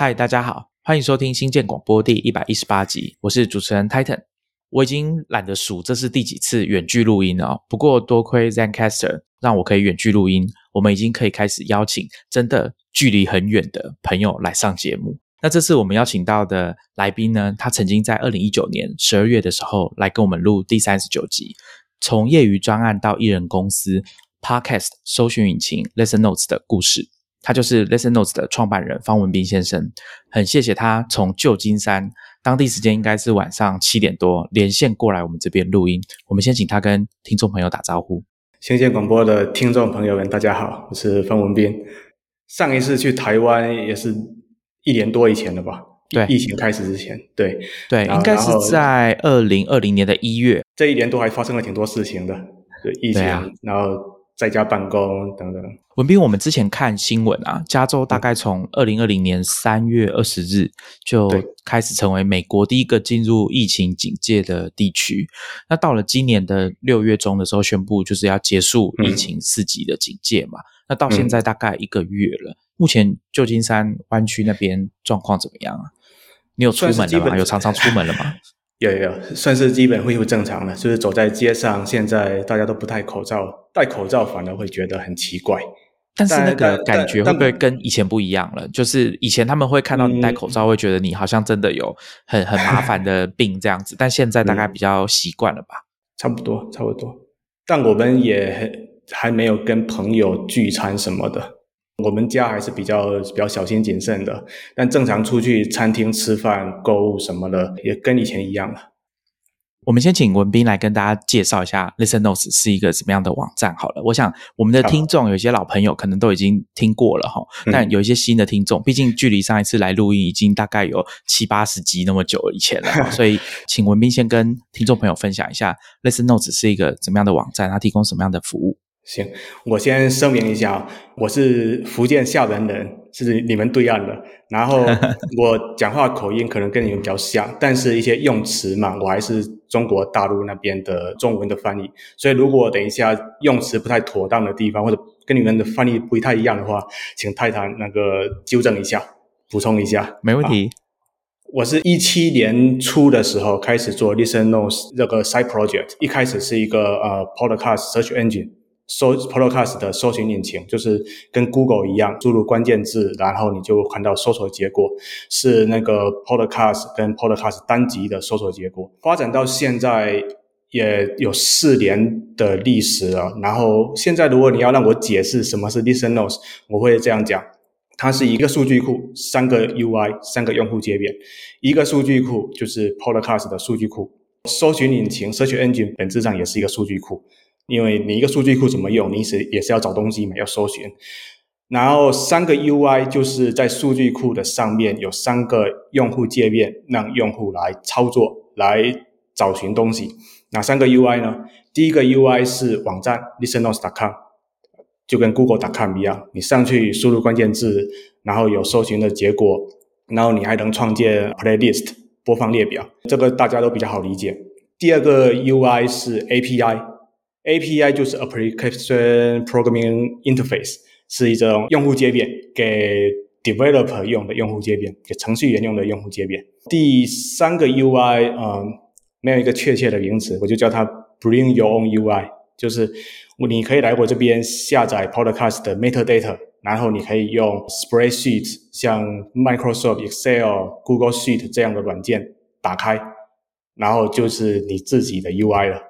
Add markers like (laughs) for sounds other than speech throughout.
嗨，大家好，欢迎收听新建广播第一百一十八集，我是主持人 Titan。我已经懒得数这是第几次远距录音了哦，不过多亏 ZenCaster 让我可以远距录音，我们已经可以开始邀请真的距离很远的朋友来上节目。那这次我们邀请到的来宾呢，他曾经在二零一九年十二月的时候来跟我们录第三十九集，从业余专案到艺人公司 Podcast 搜寻引擎 Listen Notes 的故事。他就是 Listen Notes 的创办人方文斌先生，很谢谢他从旧金山当地时间应该是晚上七点多连线过来我们这边录音。我们先请他跟听众朋友打招呼。新建广播的听众朋友们，大家好，我是方文斌。上一次去台湾也是一年多以前了吧？对，疫情开始之前，对对，应该是在二零二零年的一月。这一年多还发生了挺多事情的，对疫情，然后。在家办公等等。文斌，我们之前看新闻啊，加州大概从二零二零年三月二十日就开始成为美国第一个进入疫情警戒的地区。那到了今年的六月中的时候，宣布就是要结束疫情四级的警戒嘛。那到现在大概一个月了，目前旧金山湾区那边状况怎么样啊？你有出门了吗？有常常出门了吗？有有，算是基本恢复正常了。就是走在街上，现在大家都不戴口罩，戴口罩反而会觉得很奇怪。但是那个感觉会不会跟以前不一样了？就是以前他们会看到你戴口罩，会觉得你好像真的有很很麻烦的病这样子。但现在大概比较习惯了吧？差不多，差不多。但我们也还没有跟朋友聚餐什么的。我们家还是比较比较小心谨慎的，但正常出去餐厅吃饭、购物什么的，也跟以前一样了。我们先请文斌来跟大家介绍一下 Listen Notes 是一个什么样的网站好了。我想我们的听众有些老朋友可能都已经听过了哈，但有一些新的听众，毕竟距离上一次来录音已经大概有七八十集那么久以前了，(laughs) 所以请文斌先跟听众朋友分享一下 Listen Notes 是一个怎么样的网站，它提供什么样的服务。行，我先声明一下，我是福建厦门人，是你们对岸的。然后 (laughs) 我讲话口音可能跟你们比较像，但是一些用词嘛，我还是中国大陆那边的中文的翻译。所以如果等一下用词不太妥当的地方，或者跟你们的翻译不太一样的话，请泰坦那个纠正一下，补充一下。没问题。我是一七年初的时候开始做 Listen Notes 这个 side project，一开始是一个呃 podcast search engine。搜 Podcast 的搜寻引擎就是跟 Google 一样，输入关键字，然后你就看到搜索结果是那个 Podcast 跟 Podcast 单集的搜索结果。发展到现在也有四年的历史了。然后现在如果你要让我解释什么是 Listen Notes，我会这样讲：它是一个数据库，三个 UI，三个用户界面。一个数据库就是 Podcast 的数据库，搜寻引擎 Search Engine 本质上也是一个数据库。因为你一个数据库怎么用，你是也是要找东西嘛，要搜寻。然后三个 UI 就是在数据库的上面有三个用户界面，让用户来操作、来找寻东西。哪三个 UI 呢？第一个 UI 是网站 listennotes.com，就跟 Google.com 一样，你上去输入关键字，然后有搜寻的结果，然后你还能创建 playlist 播放列表，这个大家都比较好理解。第二个 UI 是 API。API 就是 Application Programming Interface，是一种用户界面，给 Developer 用的用户界面，给程序员用的用户界面。第三个 UI，嗯，没有一个确切的名词，我就叫它 Bring Your Own UI，就是你可以来我这边下载 Podcast 的 Metadata，然后你可以用 Spreadsheet，像 Microsoft Excel、Google Sheet 这样的软件打开，然后就是你自己的 UI 了。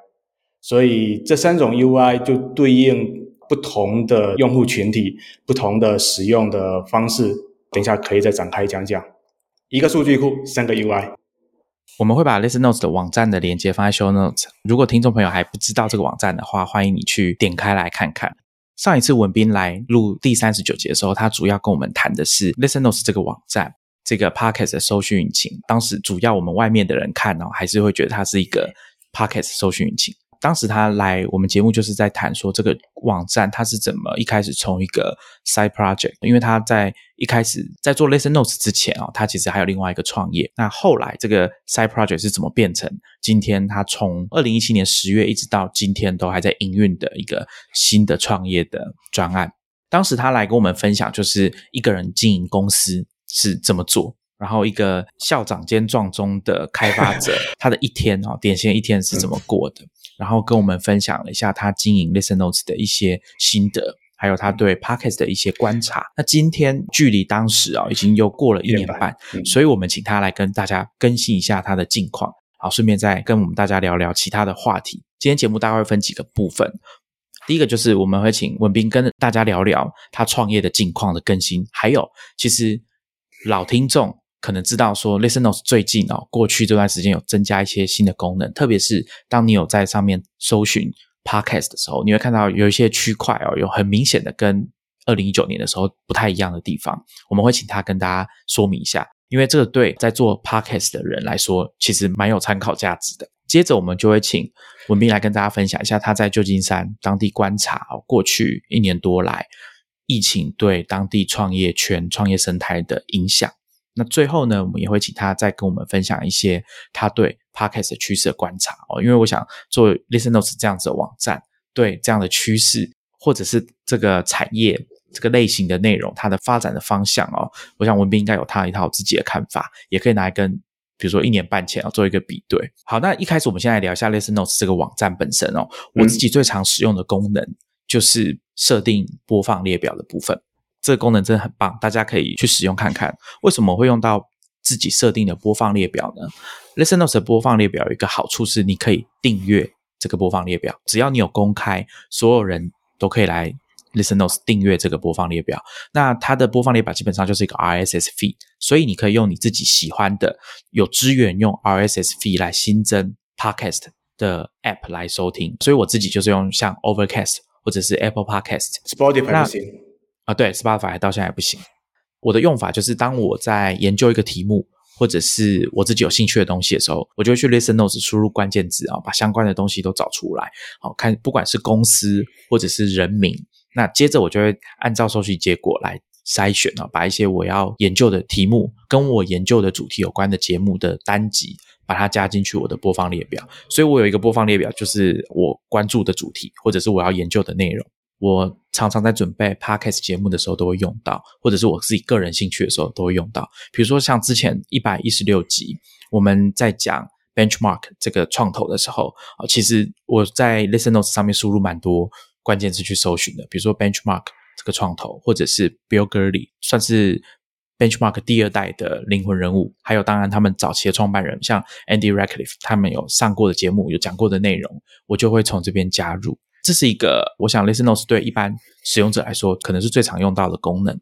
所以这三种 UI 就对应不同的用户群体、不同的使用的方式。等一下可以再展开讲讲。一个数据库，三个 UI。我们会把 Listen Notes 的网站的连接放在 Show Notes。如果听众朋友还不知道这个网站的话，欢迎你去点开来看看。上一次文斌来录第三十九节的时候，他主要跟我们谈的是 Listen Notes 这个网站，这个 Podcast 的搜寻引擎。当时主要我们外面的人看哦，还是会觉得它是一个 Podcast 搜寻引擎。当时他来我们节目，就是在谈说这个网站他是怎么一开始从一个 side project，因为他在一开始在做 Listen Notes 之前啊，他其实还有另外一个创业。那后来这个 side project 是怎么变成今天他从二零一七年十月一直到今天都还在营运的一个新的创业的专案？当时他来跟我们分享，就是一个人经营公司。是怎么做，然后一个校长兼撞钟的开发者，(laughs) 他的一天哦，典型的一天是怎么过的，然后跟我们分享了一下他经营 Listen Notes 的一些心得。还有他对 Podcast 的一些观察。那今天距离当时啊，已经又过了一年半，所以我们请他来跟大家更新一下他的近况，好，顺便再跟我们大家聊聊其他的话题。今天节目大概会分几个部分，第一个就是我们会请文斌跟大家聊聊他创业的近况的更新，还有其实老听众可能知道说，Listen Notes 最近哦，过去这段时间有增加一些新的功能，特别是当你有在上面搜寻。Podcast 的时候，你会看到有一些区块哦，有很明显的跟二零一九年的时候不太一样的地方。我们会请他跟大家说明一下，因为这个对在做 Podcast 的人来说，其实蛮有参考价值的。接着，我们就会请文斌来跟大家分享一下他在旧金山当地观察哦，过去一年多来疫情对当地创业圈、创业生态的影响。那最后呢，我们也会请他再跟我们分享一些他对 podcast 趋势的观察哦。因为我想做 Listen Notes 这样子的网站，对这样的趋势或者是这个产业这个类型的内容，它的发展的方向哦，我想文斌应该有他一套自己的看法，也可以拿来跟比如说一年半前啊做一个比对。好，那一开始我们先来聊一下 Listen Notes 这个网站本身哦。我自己最常使用的功能就是设定播放列表的部分。这个功能真的很棒，大家可以去使用看看。为什么会用到自己设定的播放列表呢？Listen Notes 的播放列表有一个好处是，你可以订阅这个播放列表，只要你有公开，所有人都可以来 Listen Notes 订阅这个播放列表。那它的播放列表基本上就是一个 RSS feed，所以你可以用你自己喜欢的有资源用 RSS feed 来新增 Podcast 的 App 来收听。所以我自己就是用像 Overcast 或者是 Apple Podcast、Spotify 不行。啊，对，Spotify 到现在还不行。我的用法就是，当我在研究一个题目，或者是我自己有兴趣的东西的时候，我就会去 Listen Notes 输入关键字啊，把相关的东西都找出来。好看，不管是公司或者是人名，那接着我就会按照收集结果来筛选啊，把一些我要研究的题目跟我研究的主题有关的节目的单集，把它加进去我的播放列表。所以我有一个播放列表，就是我关注的主题，或者是我要研究的内容。我常常在准备 podcast 节目的时候都会用到，或者是我自己个人兴趣的时候都会用到。比如说像之前一百一十六集我们在讲 benchmark 这个创投的时候啊，其实我在 listen notes 上面输入蛮多关键词去搜寻的，比如说 benchmark 这个创投，或者是 Bill Gurley 算是 benchmark 第二代的灵魂人物，还有当然他们早期的创办人像 Andy Radcliffe 他们有上过的节目有讲过的内容，我就会从这边加入。这是一个，我想 Listen Notes 对一般使用者来说，可能是最常用到的功能。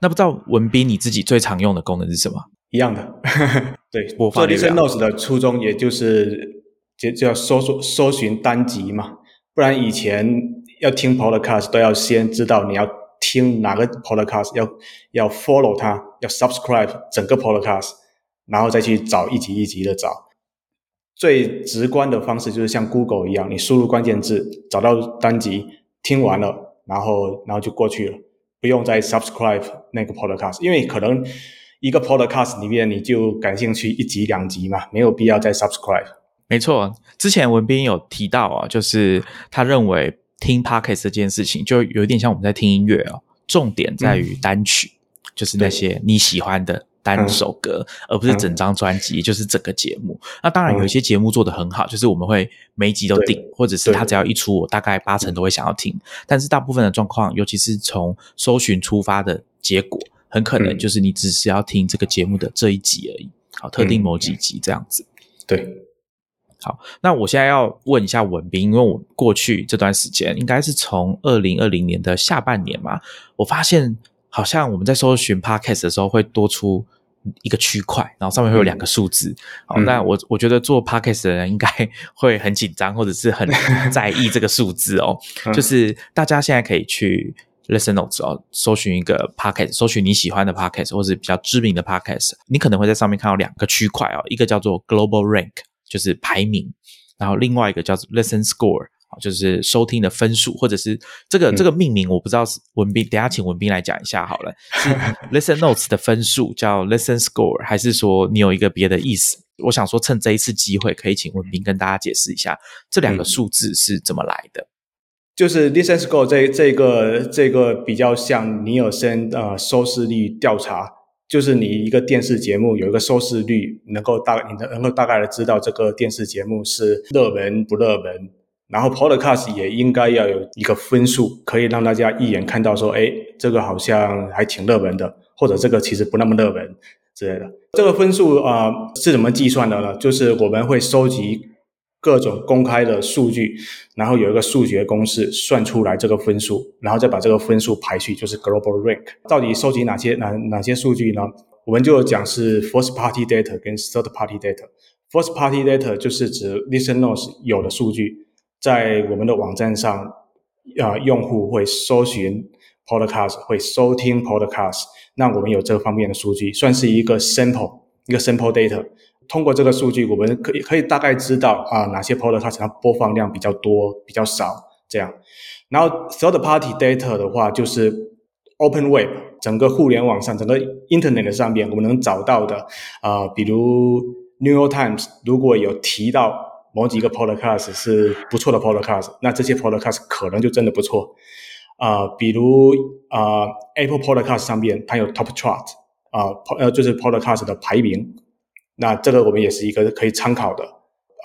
那不知道文斌你自己最常用的功能是什么？一样的，(laughs) 对，做 Listen Notes 的初衷，也就是就就要搜索搜寻单集嘛。不然以前要听 Podcast 都要先知道你要听哪个 Podcast，要要 follow 它，要 subscribe 整个 Podcast，然后再去找一集一集的找。最直观的方式就是像 Google 一样，你输入关键字，找到单集，听完了，然后然后就过去了，不用再 subscribe 那个 podcast，因为可能一个 podcast 里面你就感兴趣一集两集嘛，没有必要再 subscribe。没错，之前文斌有提到啊，就是他认为听 podcast 这件事情就有点像我们在听音乐哦，重点在于单曲，就是那些你喜欢的。单首歌，而不是整张专辑，就是整个节目。那当然有一些节目做得很好，就是我们会每一集都定，或者是他只要一出，我大概八成都会想要听。但是大部分的状况，尤其是从搜寻出发的结果，很可能就是你只是要听这个节目的这一集而已，好，特定某几集这样子。对，好，那我现在要问一下文斌，因为我过去这段时间，应该是从二零二零年的下半年嘛，我发现好像我们在搜寻 podcast 的时候会多出。一个区块，然后上面会有两个数字。好，那我我觉得做 podcast 的人应该会很紧张，或者是很在意这个数字哦。就是大家现在可以去 Listen Notes 哦，搜寻一个 podcast，搜寻你喜欢的 podcast 或者比较知名的 podcast，你可能会在上面看到两个区块哦，一个叫做 Global Rank，就是排名，然后另外一个叫做 Listen Score。就是收听的分数，或者是这个这个命名，我不知道是文斌，等下请文斌来讲一下好了。是 (laughs) Listen Notes 的分数叫 Listen Score，还是说你有一个别的意思？我想说，趁这一次机会，可以请文斌跟大家解释一下这两个数字是怎么来的。就是 Listen Score 这这个这个比较像尼尔森呃收视率调查就是你一个电视节目有一个收视率，能够大你能能够大概的知道这个电视节目是热门不热门。然后 Podcast 也应该要有一个分数，可以让大家一眼看到说，哎，这个好像还挺热门的，或者这个其实不那么热门之类的。这个分数啊是怎么计算的呢？就是我们会收集各种公开的数据，然后有一个数学公式算出来这个分数，然后再把这个分数排序，就是 Global Rank。到底收集哪些哪哪些数据呢？我们就讲是 First Party Data 跟 Third Party Data。First Party Data 就是指 Listen Notes 有的数据。在我们的网站上，啊，用户会搜寻 podcast，会收听 podcast，那我们有这方面的数据，算是一个 sample，一个 sample data。通过这个数据，我们可以可以大概知道啊，哪些 podcast 它播放量比较多，比较少这样。然后 third party data 的话，就是 open web，整个互联网上，整个 internet 上面我们能找到的啊，比如 New York Times 如果有提到。某几个 podcast 是不错的 podcast，那这些 podcast 可能就真的不错啊。比如啊，Apple Podcast 上面它有 Top Chart 啊，呃，就是 podcast 的排名，那这个我们也是一个可以参考的。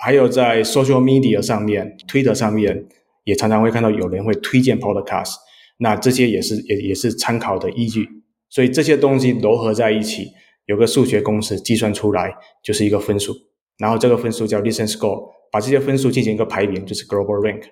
还有在 social media 上面，Twitter 上面也常常会看到有人会推荐 podcast，那这些也是也也是参考的依据。所以这些东西糅合在一起，有个数学公式计算出来就是一个分数，然后这个分数叫 Listen Score。把这些分数进行一个排名，就是 global rank。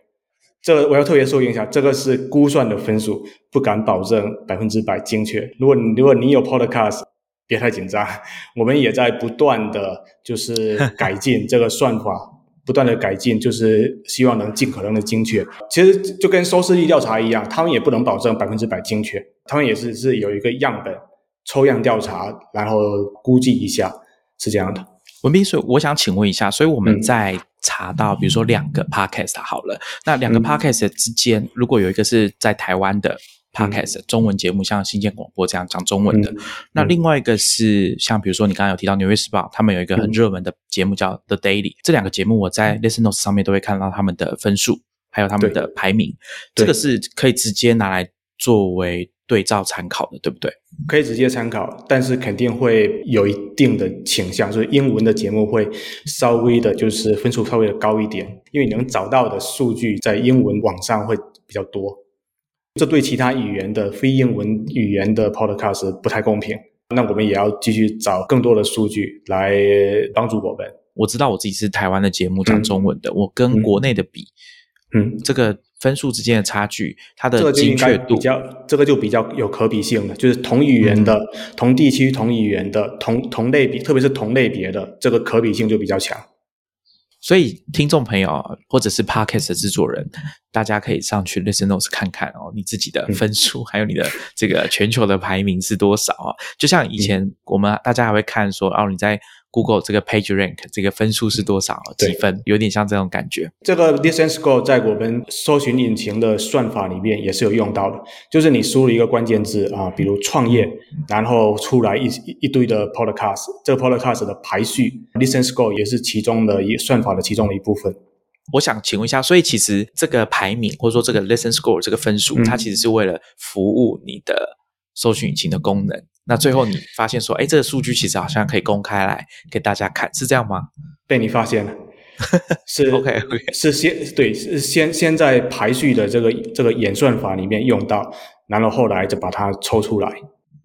这个我要特别说明一下，这个是估算的分数，不敢保证百分之百精确。如果如果你有 podcast，别太紧张，(laughs) 我们也在不断的就是改进这个算法，不断的改进，就是希望能尽可能的精确。其实就跟收视率调查一样，他们也不能保证百分之百精确，他们也是是有一个样本抽样调查，然后估计一下，是这样的。文斌，所以我想请问一下，所以我们在查到，比如说两个 podcast 好了，那两个 podcast 之间，如果有一个是在台湾的 podcast 中文节目，像新建广播这样讲中文的，那另外一个是像比如说你刚刚有提到《纽约时报》，他们有一个很热门的节目叫《The Daily》，这两个节目我在 Listen Notes 上面都会看到他们的分数，还有他们的排名，这个是可以直接拿来作为。对照参考的，对不对？可以直接参考，但是肯定会有一定的倾向，就是英文的节目会稍微的，就是分数稍微的高一点，因为你能找到的数据在英文网上会比较多，这对其他语言的非英文语言的 podcast 不太公平。那我们也要继续找更多的数据来帮助我们。我知道我自己是台湾的节目讲中文的，我跟国内的比，嗯，这个。分数之间的差距，它的精确度比较，这个就比较有可比性了。就是同语言的、同地区、同语言的、同同类别，特别是同类别的，这个可比性就比较强。所以，听众朋友或者是 Podcast 的制作人，大家可以上去 Listen Notes 看看哦，你自己的分数，还有你的这个全球的排名是多少啊？就像以前我们大家还会看说，哦，你在。Google 这个 Page Rank 这个分数是多少？几分？有点像这种感觉。这个 Listen Score 在我们搜寻引擎的算法里面也是有用到的。就是你输入一个关键字啊，比如创业，然后出来一一堆的 Podcast，这个 Podcast 的排序，Listen Score 也是其中的一算法的其中的一部分。我想请问一下，所以其实这个排名或者说这个 Listen Score 这个分数，它其实是为了服务你的搜寻引擎的功能。那最后你发现说，哎，这个数据其实好像可以公开来给大家看，是这样吗？被你发现了，(laughs) 是 OK，是先对，是先先在排序的这个这个演算法里面用到，然后后来就把它抽出来，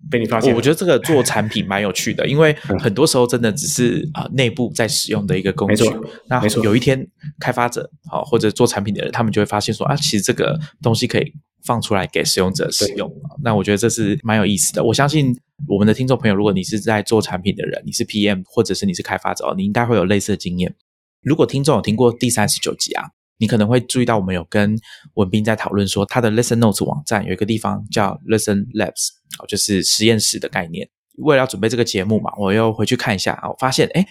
被你发现。我觉得这个做产品蛮有趣的，因为很多时候真的只是啊内部在使用的一个工具。那有一天开发者好或者做产品的人，他们就会发现说啊，其实这个东西可以放出来给使用者使用。那我觉得这是蛮有意思的。我相信。我们的听众朋友，如果你是在做产品的人，你是 PM 或者是你是开发者，你应该会有类似的经验。如果听众有听过第三十九集啊，你可能会注意到我们有跟文斌在讨论说，他的 Listen Notes 网站有一个地方叫 Listen Labs，就是实验室的概念。为了要准备这个节目嘛，我又回去看一下啊，我发现哎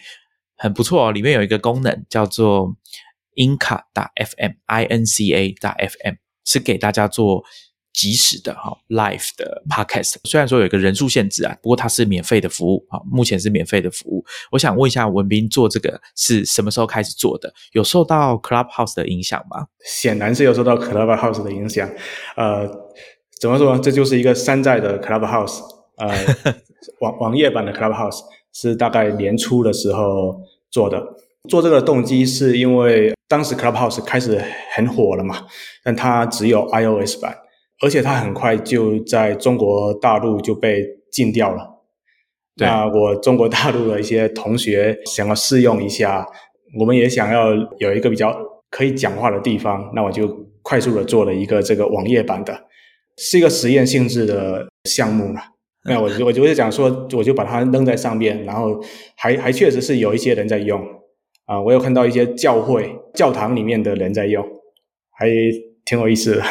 很不错哦，里面有一个功能叫做 Inca 打 FM，I N C A 打 FM，是给大家做。即时的哈，live 的 podcast，虽然说有一个人数限制啊，不过它是免费的服务啊，目前是免费的服务。我想问一下文斌，做这个是什么时候开始做的？有受到 Clubhouse 的影响吗？显然是有受到 Clubhouse 的影响。呃，怎么说？这就是一个山寨的 Clubhouse。呃，(laughs) 网网页版的 Clubhouse 是大概年初的时候做的。做这个动机是因为当时 Clubhouse 开始很火了嘛，但它只有 iOS 版，而且它很快就在中国大陆就被禁掉了。那我中国大陆的一些同学想要试用一下，我们也想要有一个比较可以讲话的地方，那我就快速的做了一个这个网页版的，是一个实验性质的项目了。那我我就是讲说，我就把它扔在上面，然后还还确实是有一些人在用。啊，我有看到一些教会、教堂里面的人在用，还挺有意思的。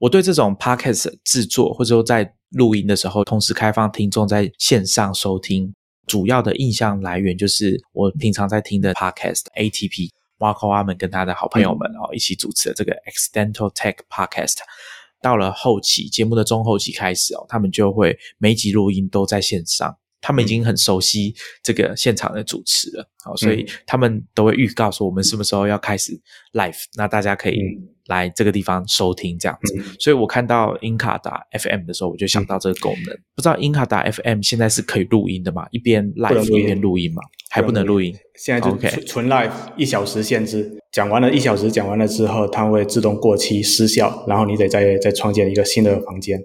我对这种 podcast 制作，或者说在录音的时候，同时开放听众在线上收听，主要的印象来源就是我平常在听的 podcast ATP Marco 阿门跟他的好朋友们哦一起主持的这个 Accidental Tech Podcast。到了后期节目的中后期开始哦，他们就会每集录音都在线上。他们已经很熟悉这个现场的主持了，好，所以他们都会预告说我们什么时候要开始 live，那大家可以来这个地方收听这样子。所以我看到英卡达 FM 的时候，我就想到这个功能。不知道英卡达 FM 现在是可以录音的吗？一边 live 一边录音吗？还不能录音？现在就纯 live，一小时限制。讲完了一小时，讲完了之后，它会自动过期失效，然后你得再再创建一个新的房间。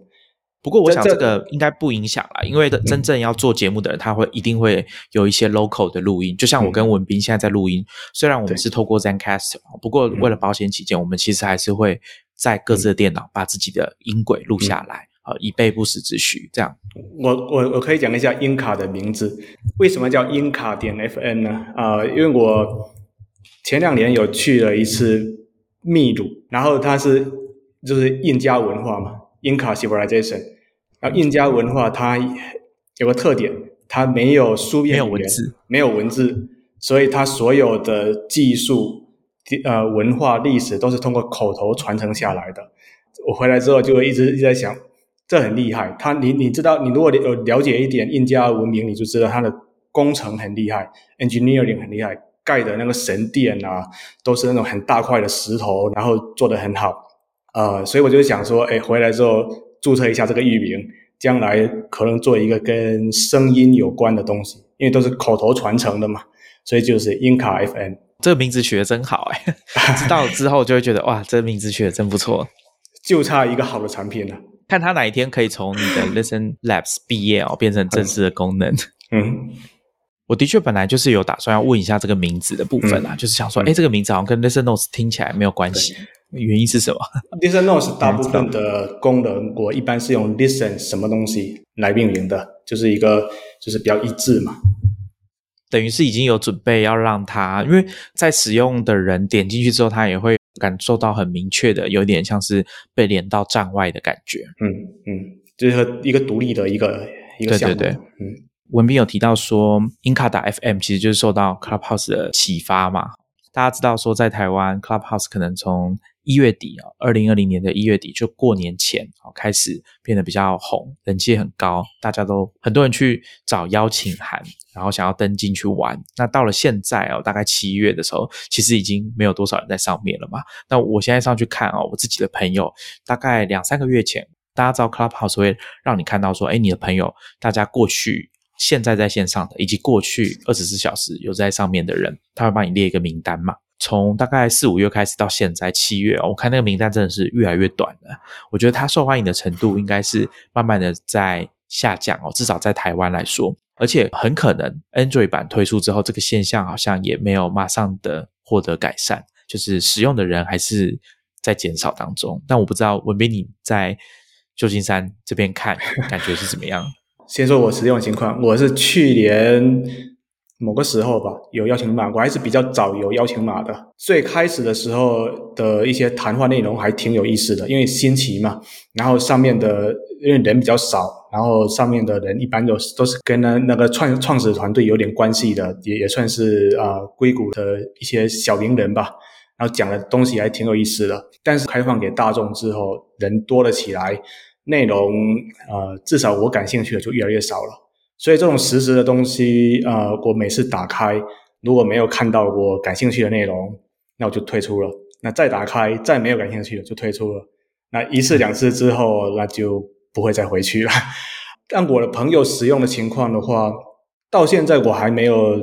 不过我想这个应该不影响啦，因为真正要做节目的人，他会一定会有一些 local 的录音。就像我跟文斌现在在录音，虽然我们是透过 ZenCast，不过为了保险起见，我们其实还是会在各自的电脑把自己的音轨录下来，呃，以备不时之需。这样，我我我可以讲一下音卡的名字，为什么叫音卡点 FN 呢？啊，因为我前两年有去了一次秘鲁，然后它是就是印加文化嘛，音卡 civilization。啊，印加文化它有个特点，它没有书面文字，没有文字，所以它所有的技术、呃文化、历史都是通过口头传承下来的。我回来之后就一直一直在想，这很厉害。他，你你知道，你如果有了解一点印加文明，你就知道它的工程很厉害，engineering 很厉害，盖的那个神殿啊，都是那种很大块的石头，然后做的很好。呃，所以我就想说，哎，回来之后。注册一下这个域名，将来可能做一个跟声音有关的东西，因为都是口头传承的嘛，所以就是音卡 FM 这个名字取得真好哎，(laughs) 知道之后就会觉得哇，这个名字取得真不错，就差一个好的产品了。看他哪一天可以从你的 (laughs) Listen Labs 毕业哦，变成正式的功能。嗯，我的确本来就是有打算要问一下这个名字的部分啊，就是想说，哎，这个名字好像跟 Listen Notes 听起来没有关系。原因是什么？Listen Notes 大部分的功能，我一般是用 Listen 什么东西来命名的，就是一个就是比较一致嘛。等于是已经有准备要让它，因为在使用的人点进去之后，他也会感受到很明确的，有点像是被连到站外的感觉。嗯嗯，就是一个独立的一个一个项目。对对对，嗯，文斌有提到说 i n c a 打 FM 其实就是受到 Clubhouse 的启发嘛。大家知道说，在台湾 Clubhouse 可能从一月底啊，二零二零年的一月底就过年前啊，开始变得比较红，人气很高，大家都很多人去找邀请函，然后想要登进去玩。那到了现在哦，大概七月的时候，其实已经没有多少人在上面了嘛。那我现在上去看哦，我自己的朋友，大概两三个月前，大家知道 Clubhouse 会让你看到说，哎，你的朋友，大家过去、现在在线上的，以及过去二十四小时有在上面的人，他会帮你列一个名单嘛。从大概四五月开始到现在七月我看那个名单真的是越来越短了。我觉得它受欢迎的程度应该是慢慢的在下降哦，至少在台湾来说，而且很可能 Android 版推出之后，这个现象好像也没有马上的获得改善，就是使用的人还是在减少当中。但我不知道文斌你在旧金山这边看感觉是怎么样？(laughs) 先说我使用情况，我是去年。某个时候吧，有邀请码，我还是比较早有邀请码的。最开始的时候的一些谈话内容还挺有意思的，因为新奇嘛。然后上面的因为人比较少，然后上面的人一般都是都是跟那那个创创始团队有点关系的，也也算是啊硅谷的一些小名人吧。然后讲的东西还挺有意思的。但是开放给大众之后，人多了起来，内容呃至少我感兴趣的就越来越少了。所以这种实时的东西，呃，我每次打开，如果没有看到我感兴趣的内容，那我就退出了。那再打开，再没有感兴趣的就退出了。那一次两次之后，那就不会再回去了。(laughs) 按我的朋友使用的情况的话，到现在我还没有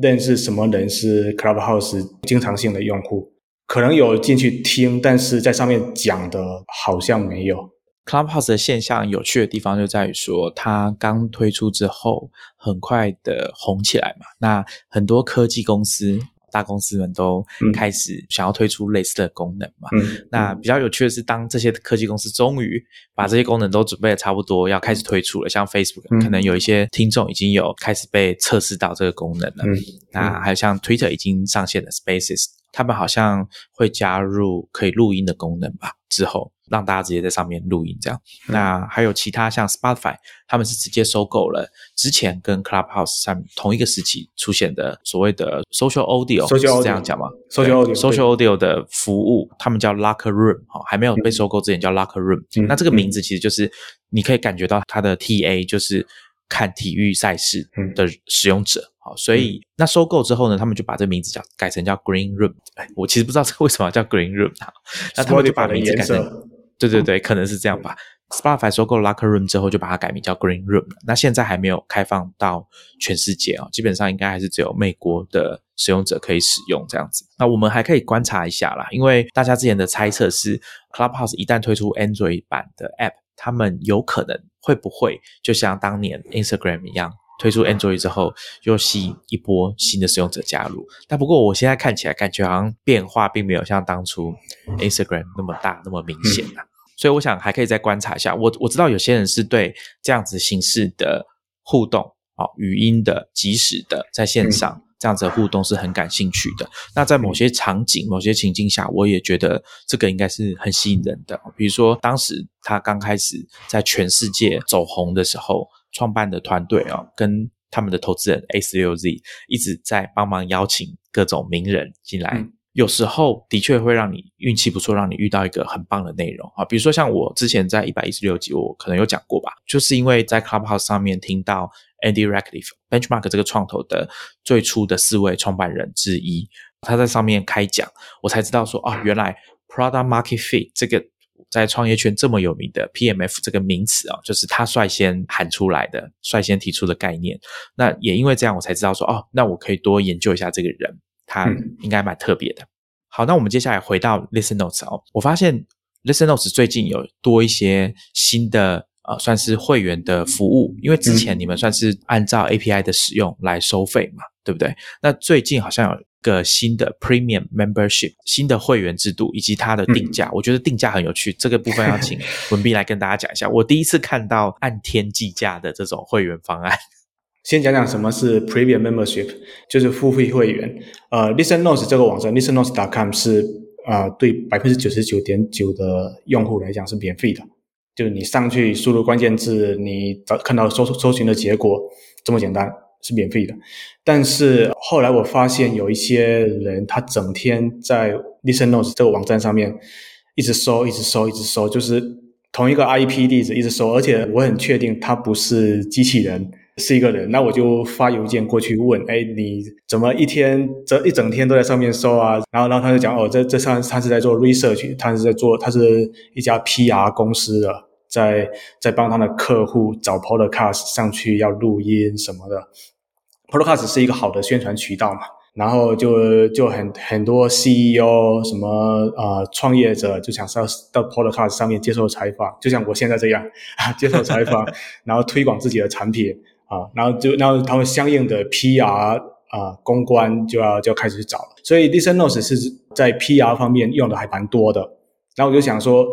认识什么人是 Clubhouse 经常性的用户，可能有进去听，但是在上面讲的好像没有。Clubhouse 的现象有趣的地方就在于说，它刚推出之后很快的红起来嘛，那很多科技公司。大公司们都开始想要推出类似的功能嘛？那比较有趣的是，当这些科技公司终于把这些功能都准备的差不多，要开始推出了，像 Facebook，可能有一些听众已经有开始被测试到这个功能了。那还有像 Twitter 已经上线了 Spaces，他们好像会加入可以录音的功能吧？之后。让大家直接在上面录音，这样。那还有其他像 Spotify，他们是直接收购了之前跟 Clubhouse 上同一个时期出现的所谓的 Social Audio，是这样讲吗？Social Audio，Social Audio 的服务，他们叫 Locker Room，哈，还没有被收购之前叫 Locker Room。那这个名字其实就是你可以感觉到它的 TA 就是看体育赛事的使用者。好，所以那收购之后呢，他们就把这名字叫改成叫 Green Room。哎，我其实不知道这为什么叫 Green Room 啊？那他们就把名字改成。对对对，可能是这样吧。Spotify 收购 Locker Room 之后，就把它改名叫 Green Room。那现在还没有开放到全世界哦，基本上应该还是只有美国的使用者可以使用这样子。那我们还可以观察一下啦，因为大家之前的猜测是，Clubhouse 一旦推出 Android 版的 App，他们有可能会不会就像当年 Instagram 一样？推出 Android 之后，又吸引一波新的使用者加入。但不过我现在看起来，感觉好像变化并没有像当初 Instagram 那么大、那么明显啊。所以我想还可以再观察一下。我我知道有些人是对这样子形式的互动，哦，语音的、即时的，在线上这样子的互动是很感兴趣的。那在某些场景、某些情境下，我也觉得这个应该是很吸引人的。比如说，当时他刚开始在全世界走红的时候。创办的团队哦，跟他们的投资人 A 四六 Z 一直在帮忙邀请各种名人进来，有时候的确会让你运气不错，让你遇到一个很棒的内容啊。比如说像我之前在一百一十六集，我可能有讲过吧，就是因为在 Clubhouse 上面听到 Andy Radcliffe Benchmark 这个创投的最初的四位创办人之一，他在上面开讲，我才知道说啊，原来 Product Market Fit 这个。在创业圈这么有名的 PMF 这个名词啊，就是他率先喊出来的、率先提出的概念。那也因为这样，我才知道说，哦，那我可以多研究一下这个人，他应该蛮特别的。好，那我们接下来回到 Listen Notes 哦，我发现 Listen Notes 最近有多一些新的呃，算是会员的服务，因为之前你们算是按照 API 的使用来收费嘛，对不对？那最近好像有。个新的 Premium Membership 新的会员制度以及它的定价，我觉得定价很有趣。这个部分要请 (laughs) 文斌来跟大家讲一下。我第一次看到按天计价的这种会员方案。先讲讲什么是 Premium Membership，就是付费会员。呃，Listen Notes 这个网站 ListenNotes.com 是呃对百分之九十九点九的用户来讲是免费的，就是你上去输入关键字，你找看到搜搜寻的结果这么简单。是免费的，但是后来我发现有一些人，他整天在 Listen Notes 这个网站上面一直搜，一直搜，一直搜，就是同一个 IP 地址一直搜，而且我很确定他不是机器人，是一个人。那我就发邮件过去问，哎，你怎么一天这一整天都在上面搜啊？然后，然后他就讲，哦，这这上他是在做 research，他是在做，他是一家 PR 公司的，在在帮他的客户找 podcast 上去要录音什么的。Podcast 是一个好的宣传渠道嘛，然后就就很很多 CEO 什么呃创业者就想上到 Podcast 上面接受采访，就像我现在这样啊 (laughs) 接受采访，(laughs) 然后推广自己的产品啊，然后就然后他们相应的 PR 啊公关就要就要开始去找，所以 Listen Notes 是在 PR 方面用的还蛮多的，然后我就想说，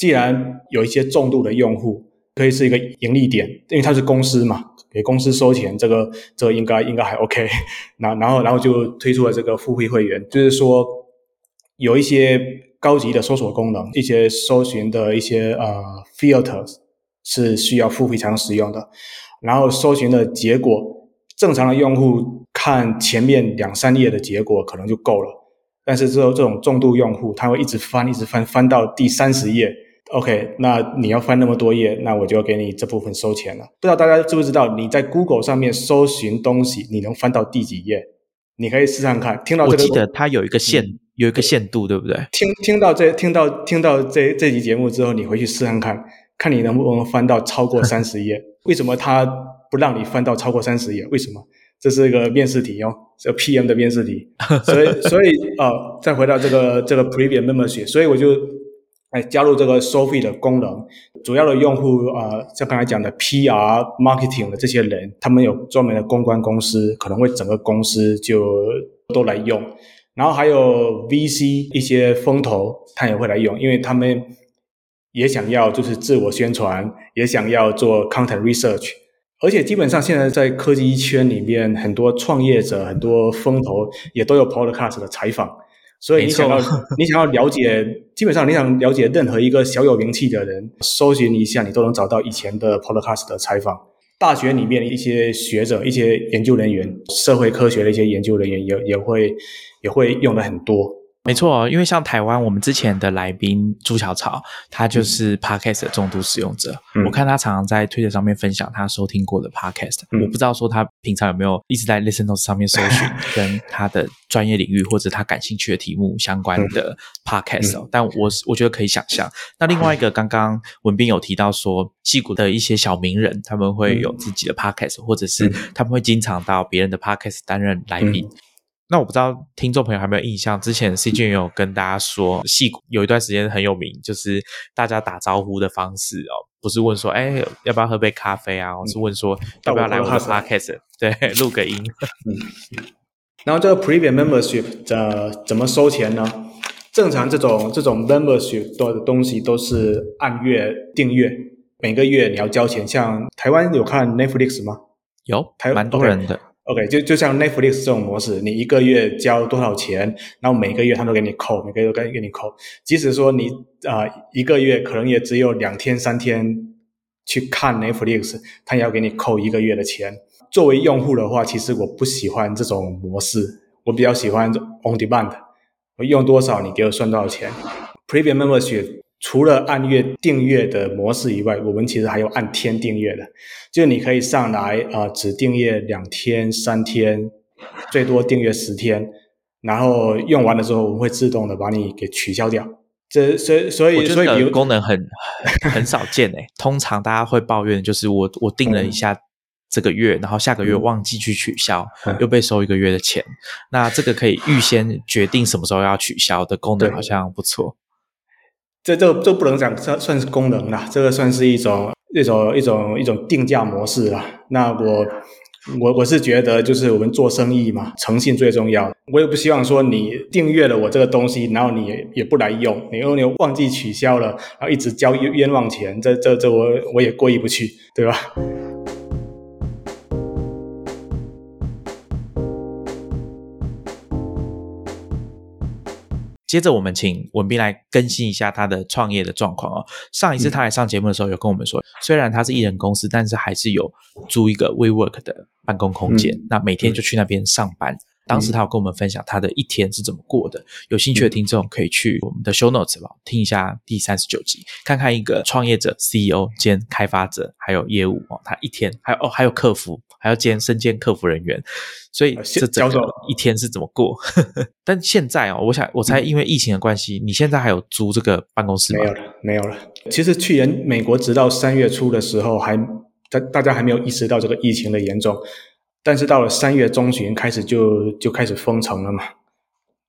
既然有一些重度的用户。可以是一个盈利点，因为它是公司嘛，给公司收钱，这个这个应该应该还 OK。(laughs) 然然后然后就推出了这个付费会员，就是说有一些高级的搜索功能，一些搜寻的一些呃 filters 是需要付费才能使用的。然后搜寻的结果，正常的用户看前面两三页的结果可能就够了，但是这这种重度用户，他会一直翻，一直翻，翻到第三十页。OK，那你要翻那么多页，那我就要给你这部分收钱了。不知道大家知不知道，你在 Google 上面搜寻东西，你能翻到第几页？你可以试看看。听到这个，我记得它有一个限，有一个限度，对不对？听听到这，听到听到这这集节目之后，你回去试看看，看你能不能翻到超过 (laughs) 三十页。为什么它不让你翻到超过三十页？为什么？这是一个面试题哦，这 PM 的面试题。所以，(laughs) 所以呃，再回到这个这个 Premium Membership，所以我就哎加入这个收费的功能。主要的用户啊，像刚才讲的 PR Marketing 的这些人，他们有专门的公关公司，可能会整个公司就都来用。然后还有 VC 一些风投，他也会来用，因为他们也想要就是自我宣传，也想要做 Content Research。而且基本上现在在科技圈里面，很多创业者、很多风投也都有 Podcast 的采访。所以你想要你想要了解，基本上你想了解任何一个小有名气的人，搜寻一下，你都能找到以前的 Podcast 的采访。大学里面的一些学者、一些研究人员、社会科学的一些研究人员也也会也会用的很多。没错，因为像台湾，我们之前的来宾朱小草，他就是 Podcast 的重度使用者。我看他常常在推特上面分享他收听过的 Podcast。我不知道说他平常有没有一直在 Listen Notes 上面搜寻 (laughs) 跟他的专业领域或者他感兴趣的题目相关的 Podcast。但我我觉得可以想象。那另外一个，刚刚文斌有提到说，戏骨的一些小名人，他们会有自己的 Podcast，或者是他们会经常到别人的 Podcast 担任来宾。那我不知道听众朋友有没有印象，之前 C 君有跟大家说，戏有一段时间很有名，就是大家打招呼的方式哦，不是问说，哎，要不要喝杯咖啡啊？我是问说，要不要来我的 podcast？对，(laughs) 录个音。嗯。然后这个 Premium Membership 呃怎么收钱呢？正常这种这种 Membership 的东西都是按月订阅，每个月你要交钱。像台湾有看 Netflix 吗？有，台蛮多人的。OK，就就像 Netflix 这种模式，你一个月交多少钱，然后每个月他都给你扣，每个月都给给你扣。即使说你啊一个月可能也只有两天三天去看 Netflix，他也要给你扣一个月的钱。作为用户的话，其实我不喜欢这种模式，我比较喜欢 On Demand，我用多少你给我算多少钱。Premium Membership。除了按月订阅的模式以外，我们其实还有按天订阅的，就你可以上来啊，只订阅两天、三天，最多订阅十天，然后用完的时候，我们会自动的把你给取消掉。这所以所以所以，比如功能很很少见诶，(laughs) 通常大家会抱怨就是我我订了一下这个月，然后下个月忘记去取消，又被收一个月的钱。那这个可以预先决定什么时候要取消的功能，好像不错。这这这不能讲算算是功能啦，这个算是一种一种一种一种定价模式啦。那我我我是觉得，就是我们做生意嘛，诚信最重要。我也不希望说你订阅了我这个东西，然后你也不来用，你又你忘记取消了，然后一直交冤冤枉钱，这这这我我也过意不去，对吧？接着，我们请文斌来更新一下他的创业的状况哦。上一次他来上节目的时候，有跟我们说，虽然他是艺人公司，但是还是有租一个 WeWork 的办公空间，那每天就去那边上班。当时他有跟我们分享他的一天是怎么过的。有兴趣的听众可以去我们的 Show Notes 吧，听一下第三十九集，看看一个创业者、CEO 兼开发者，还有业务哦，他一天还有哦，还有客服，还要兼身兼客服人员。所以这整个一天是怎么过？(laughs) 但现在哦，我想我猜，因为疫情的关系，你现在还有租这个办公室吗？没有了，没有了。其实去年美国直到三月初的时候，还大大家还没有意识到这个疫情的严重，但是到了三月中旬开始就就开始封城了嘛。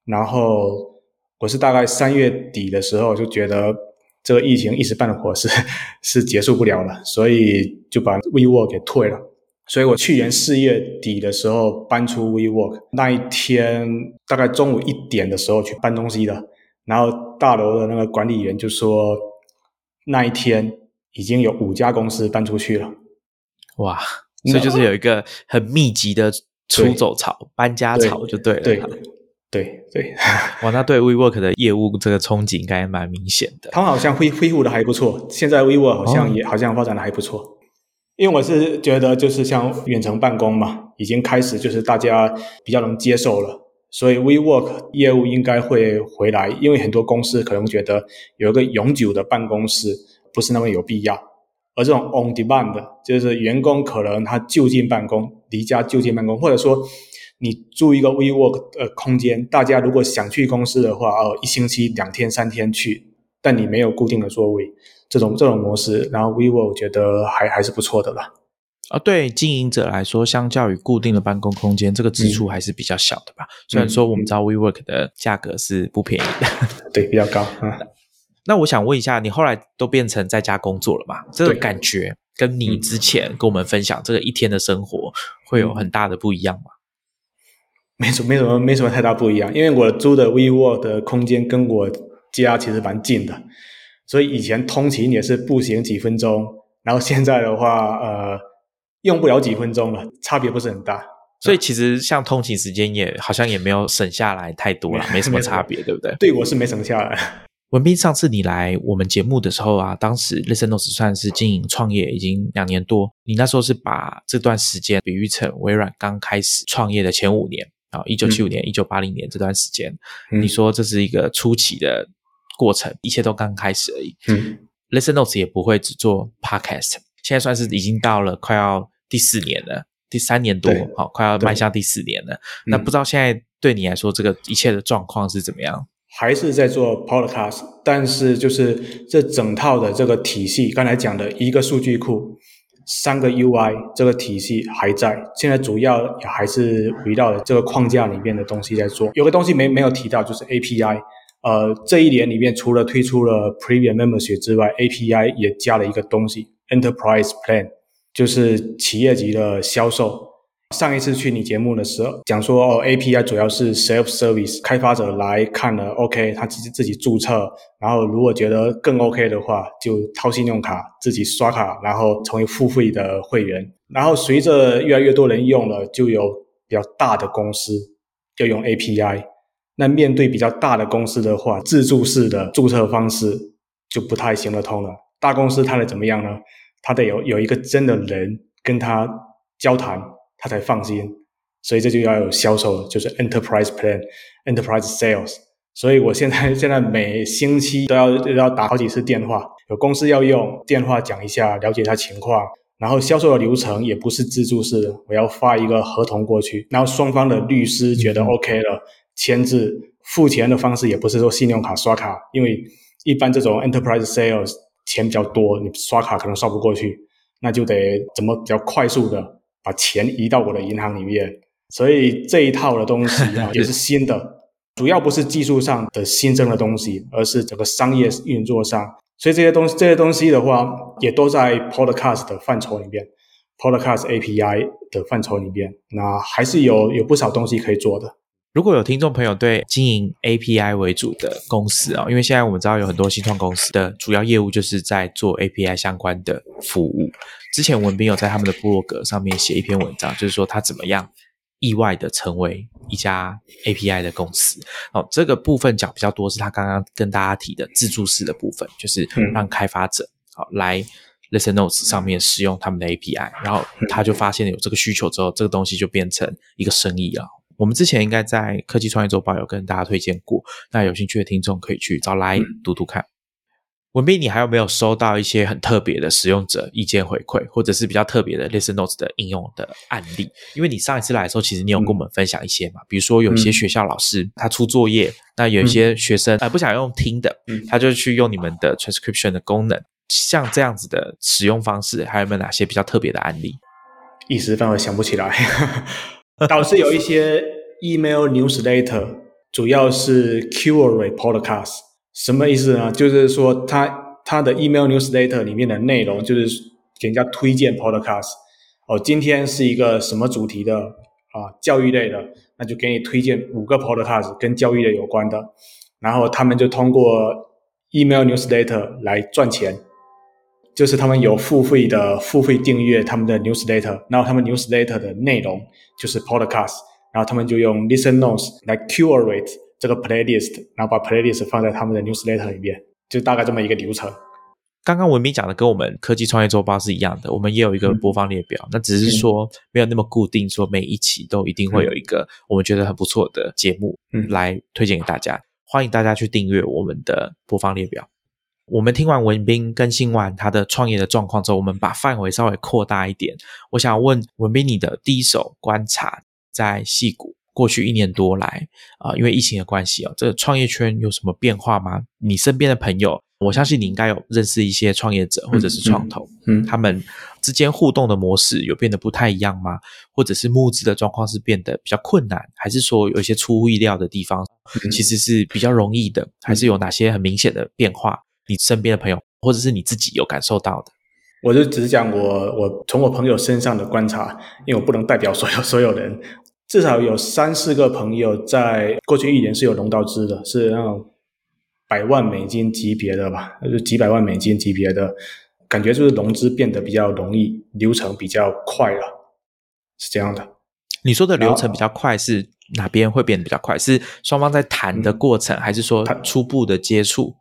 然后我是大概三月底的时候就觉得这个疫情一时半会是 (laughs) 是结束不了了，所以就把 WeWork 给退了。所以我去年四月底的时候搬出 WeWork，那一天大概中午一点的时候去搬东西的，然后大楼的那个管理员就说，那一天已经有五家公司搬出去了。哇，所以就是有一个很密集的出走潮、搬家潮就对了。对对对，哇，那对 WeWork 的业务这个憧憬应该蛮明显的。他们好像恢恢复的还不错，现在 WeWork 好像也好像发展的还不错。因为我是觉得，就是像远程办公嘛，已经开始就是大家比较能接受了，所以 WeWork 业务应该会回来。因为很多公司可能觉得有一个永久的办公室不是那么有必要，而这种 On Demand 就是员工可能他就近办公，离家就近办公，或者说你租一个 WeWork 的空间，大家如果想去公司的话，哦，一星期两天三天去，但你没有固定的座位。这种这种模式，然后 WeWork 我觉得还还是不错的啦。啊，对经营者来说，相较于固定的办公空间，这个支出还是比较小的吧。虽然说我们知道 WeWork 的价格是不便宜的，对，比较高。嗯，那我想问一下，你后来都变成在家工作了嘛？这个感觉跟你之前跟我们分享这个一天的生活会有很大的不一样吗？没什没什么没什么太大不一样，因为我租的 WeWork 的空间跟我家其实蛮近的，所以以前通勤也是步行几分钟，然后现在的话，呃，用不了几分钟了，差别不是很大。所以其实像通勤时间也好像也没有省下来太多了，没什么差别，对不对？对我是没省下来。文斌，上次你来我们节目的时候啊，当时 ListenNotes 算是经营创业已经两年多，你那时候是把这段时间比喻成微软刚开始创业的前五年啊，一九七五年、一九八零年这段时间，你说这是一个初期的过程，一切都刚开始而已。嗯，ListenNotes 也不会只做 Podcast，现在算是已经到了快要第四年了，第三年多，好，快要迈向第四年了。那不知道现在对你来说，这个一切的状况是怎么样？还是在做 podcast，但是就是这整套的这个体系，刚才讲的一个数据库、三个 UI 这个体系还在。现在主要也还是围绕这个框架里面的东西在做。有个东西没没有提到，就是 API。呃，这一年里面除了推出了 Premium Membership 之外，API 也加了一个东西，Enterprise Plan，就是企业级的销售。上一次去你节目的时候，讲说哦，API 主要是 self service，开发者来看了，OK，他自己自己注册，然后如果觉得更 OK 的话，就掏信用卡自己刷卡，然后成为付费的会员。然后随着越来越多人用了，就有比较大的公司要用 API。那面对比较大的公司的话，自助式的注册方式就不太行得通了。大公司它得怎么样呢？它得有有一个真的人跟他交谈。他才放心，所以这就要有销售，就是 enterprise plan、enterprise sales。所以我现在现在每星期都要要打好几次电话，有公司要用电话讲一下，了解一下情况。然后销售的流程也不是自助式的，我要发一个合同过去，然后双方的律师觉得 OK 了，签字。付钱的方式也不是说信用卡刷卡，因为一般这种 enterprise sales 钱比较多，你刷卡可能刷不过去，那就得怎么比较快速的。把钱移到我的银行里面，所以这一套的东西 (laughs) 啊也是新的，主要不是技术上的新增的东西，而是整个商业运作上。所以这些东西这些东西的话，也都在 Podcast 的范畴里面，Podcast API 的范畴里面，那还是有有不少东西可以做的。如果有听众朋友对经营 API 为主的公司啊，因为现在我们知道有很多新创公司的主要业务就是在做 API 相关的服务。之前文斌有在他们的部落格上面写一篇文章，就是说他怎么样意外的成为一家 API 的公司。哦，这个部分讲比较多是他刚刚跟大家提的自助式的部分，就是让开发者好来 Listen Notes 上面使用他们的 API，然后他就发现有这个需求之后，这个东西就变成一个生意了。我们之前应该在科技创业周报有跟大家推荐过，那有兴趣的听众可以去找来读读看。文斌，你还有没有收到一些很特别的使用者意见回馈，或者是比较特别的 Listen Notes 的应用的案例？因为你上一次来的时候，其实你有跟我们分享一些嘛，比如说有一些学校老师他出作业，那有一些学生呃不想用听的，他就去用你们的 transcription 的功能，像这样子的使用方式，还有没有哪些比较特别的案例？一时半会想不起来。(laughs) 导致有一些 email newsletter，主要是 Q&A podcast，什么意思呢？就是说，他他的 email newsletter 里面的内容就是给人家推荐 podcast。哦，今天是一个什么主题的啊？教育类的，那就给你推荐五个 podcast 跟教育类有关的，然后他们就通过 email newsletter 来赚钱。就是他们有付费的付费订阅他们的 newsletter，然后他们 newsletter 的内容就是 podcast，然后他们就用 listen notes 来 curate 这个 playlist，然后把 playlist 放在他们的 newsletter 里面，就大概这么一个流程。刚刚文斌讲的跟我们科技创业周报是一样的，我们也有一个播放列表，那只是说没有那么固定，说每一期都一定会有一个我们觉得很不错的节目来推荐给大家，欢迎大家去订阅我们的播放列表。我们听完文斌更新完他的创业的状况之后，我们把范围稍微扩大一点。我想问文斌，你的第一手观察，在戏谷过去一年多来啊，因为疫情的关系哦，这个创业圈有什么变化吗？你身边的朋友我相信你应该有认识一些创业者或者是创投，嗯，他们之间互动的模式有变得不太一样吗？或者是募资的状况是变得比较困难，还是说有一些出乎意料的地方，其实是比较容易的？还是有哪些很明显的变化？你身边的朋友或者是你自己有感受到的？我就只讲我我从我朋友身上的观察，因为我不能代表所有 (laughs) 所有人，至少有三四个朋友在过去一年是有融到资的，是那种百万美金级别的吧，就几百万美金级别的，感觉就是融资变得比较容易，流程比较快了，是这样的。你说的流程比较快是哪边会变得比较快？是双方在谈的过程，还是说初步的接触？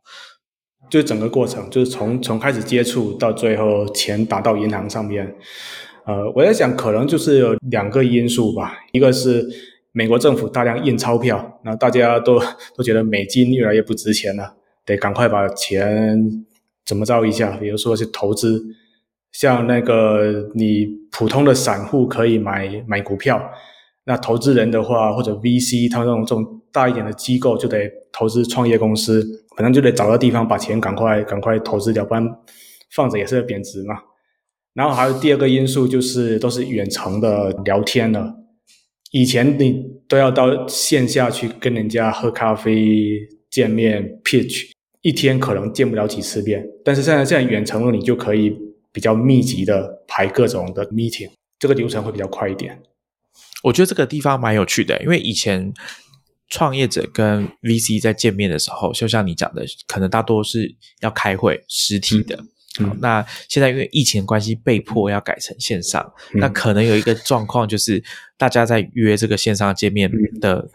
就整个过程，就是从从开始接触到最后钱打到银行上面，呃，我在想可能就是有两个因素吧，一个是美国政府大量印钞票，那大家都 (laughs) 都觉得美金越来越不值钱了，得赶快把钱怎么着一下，比如说是投资，像那个你普通的散户可以买买股票，那投资人的话或者 VC 他们这种这种大一点的机构就得投资创业公司。可能就得找个地方把钱赶快赶快投资掉，不然放着也是贬值嘛。然后还有第二个因素就是都是远程的聊天了，以前你都要到线下去跟人家喝咖啡见面 pitch，一天可能见不了几次面。但是现在现在远程了，你就可以比较密集的排各种的 meeting，这个流程会比较快一点。我觉得这个地方蛮有趣的，因为以前。创业者跟 VC 在见面的时候，就像你讲的，可能大多是要开会实体的。好，那现在因为疫情关系，被迫要改成线上。那可能有一个状况，就是大家在约这个线上见面的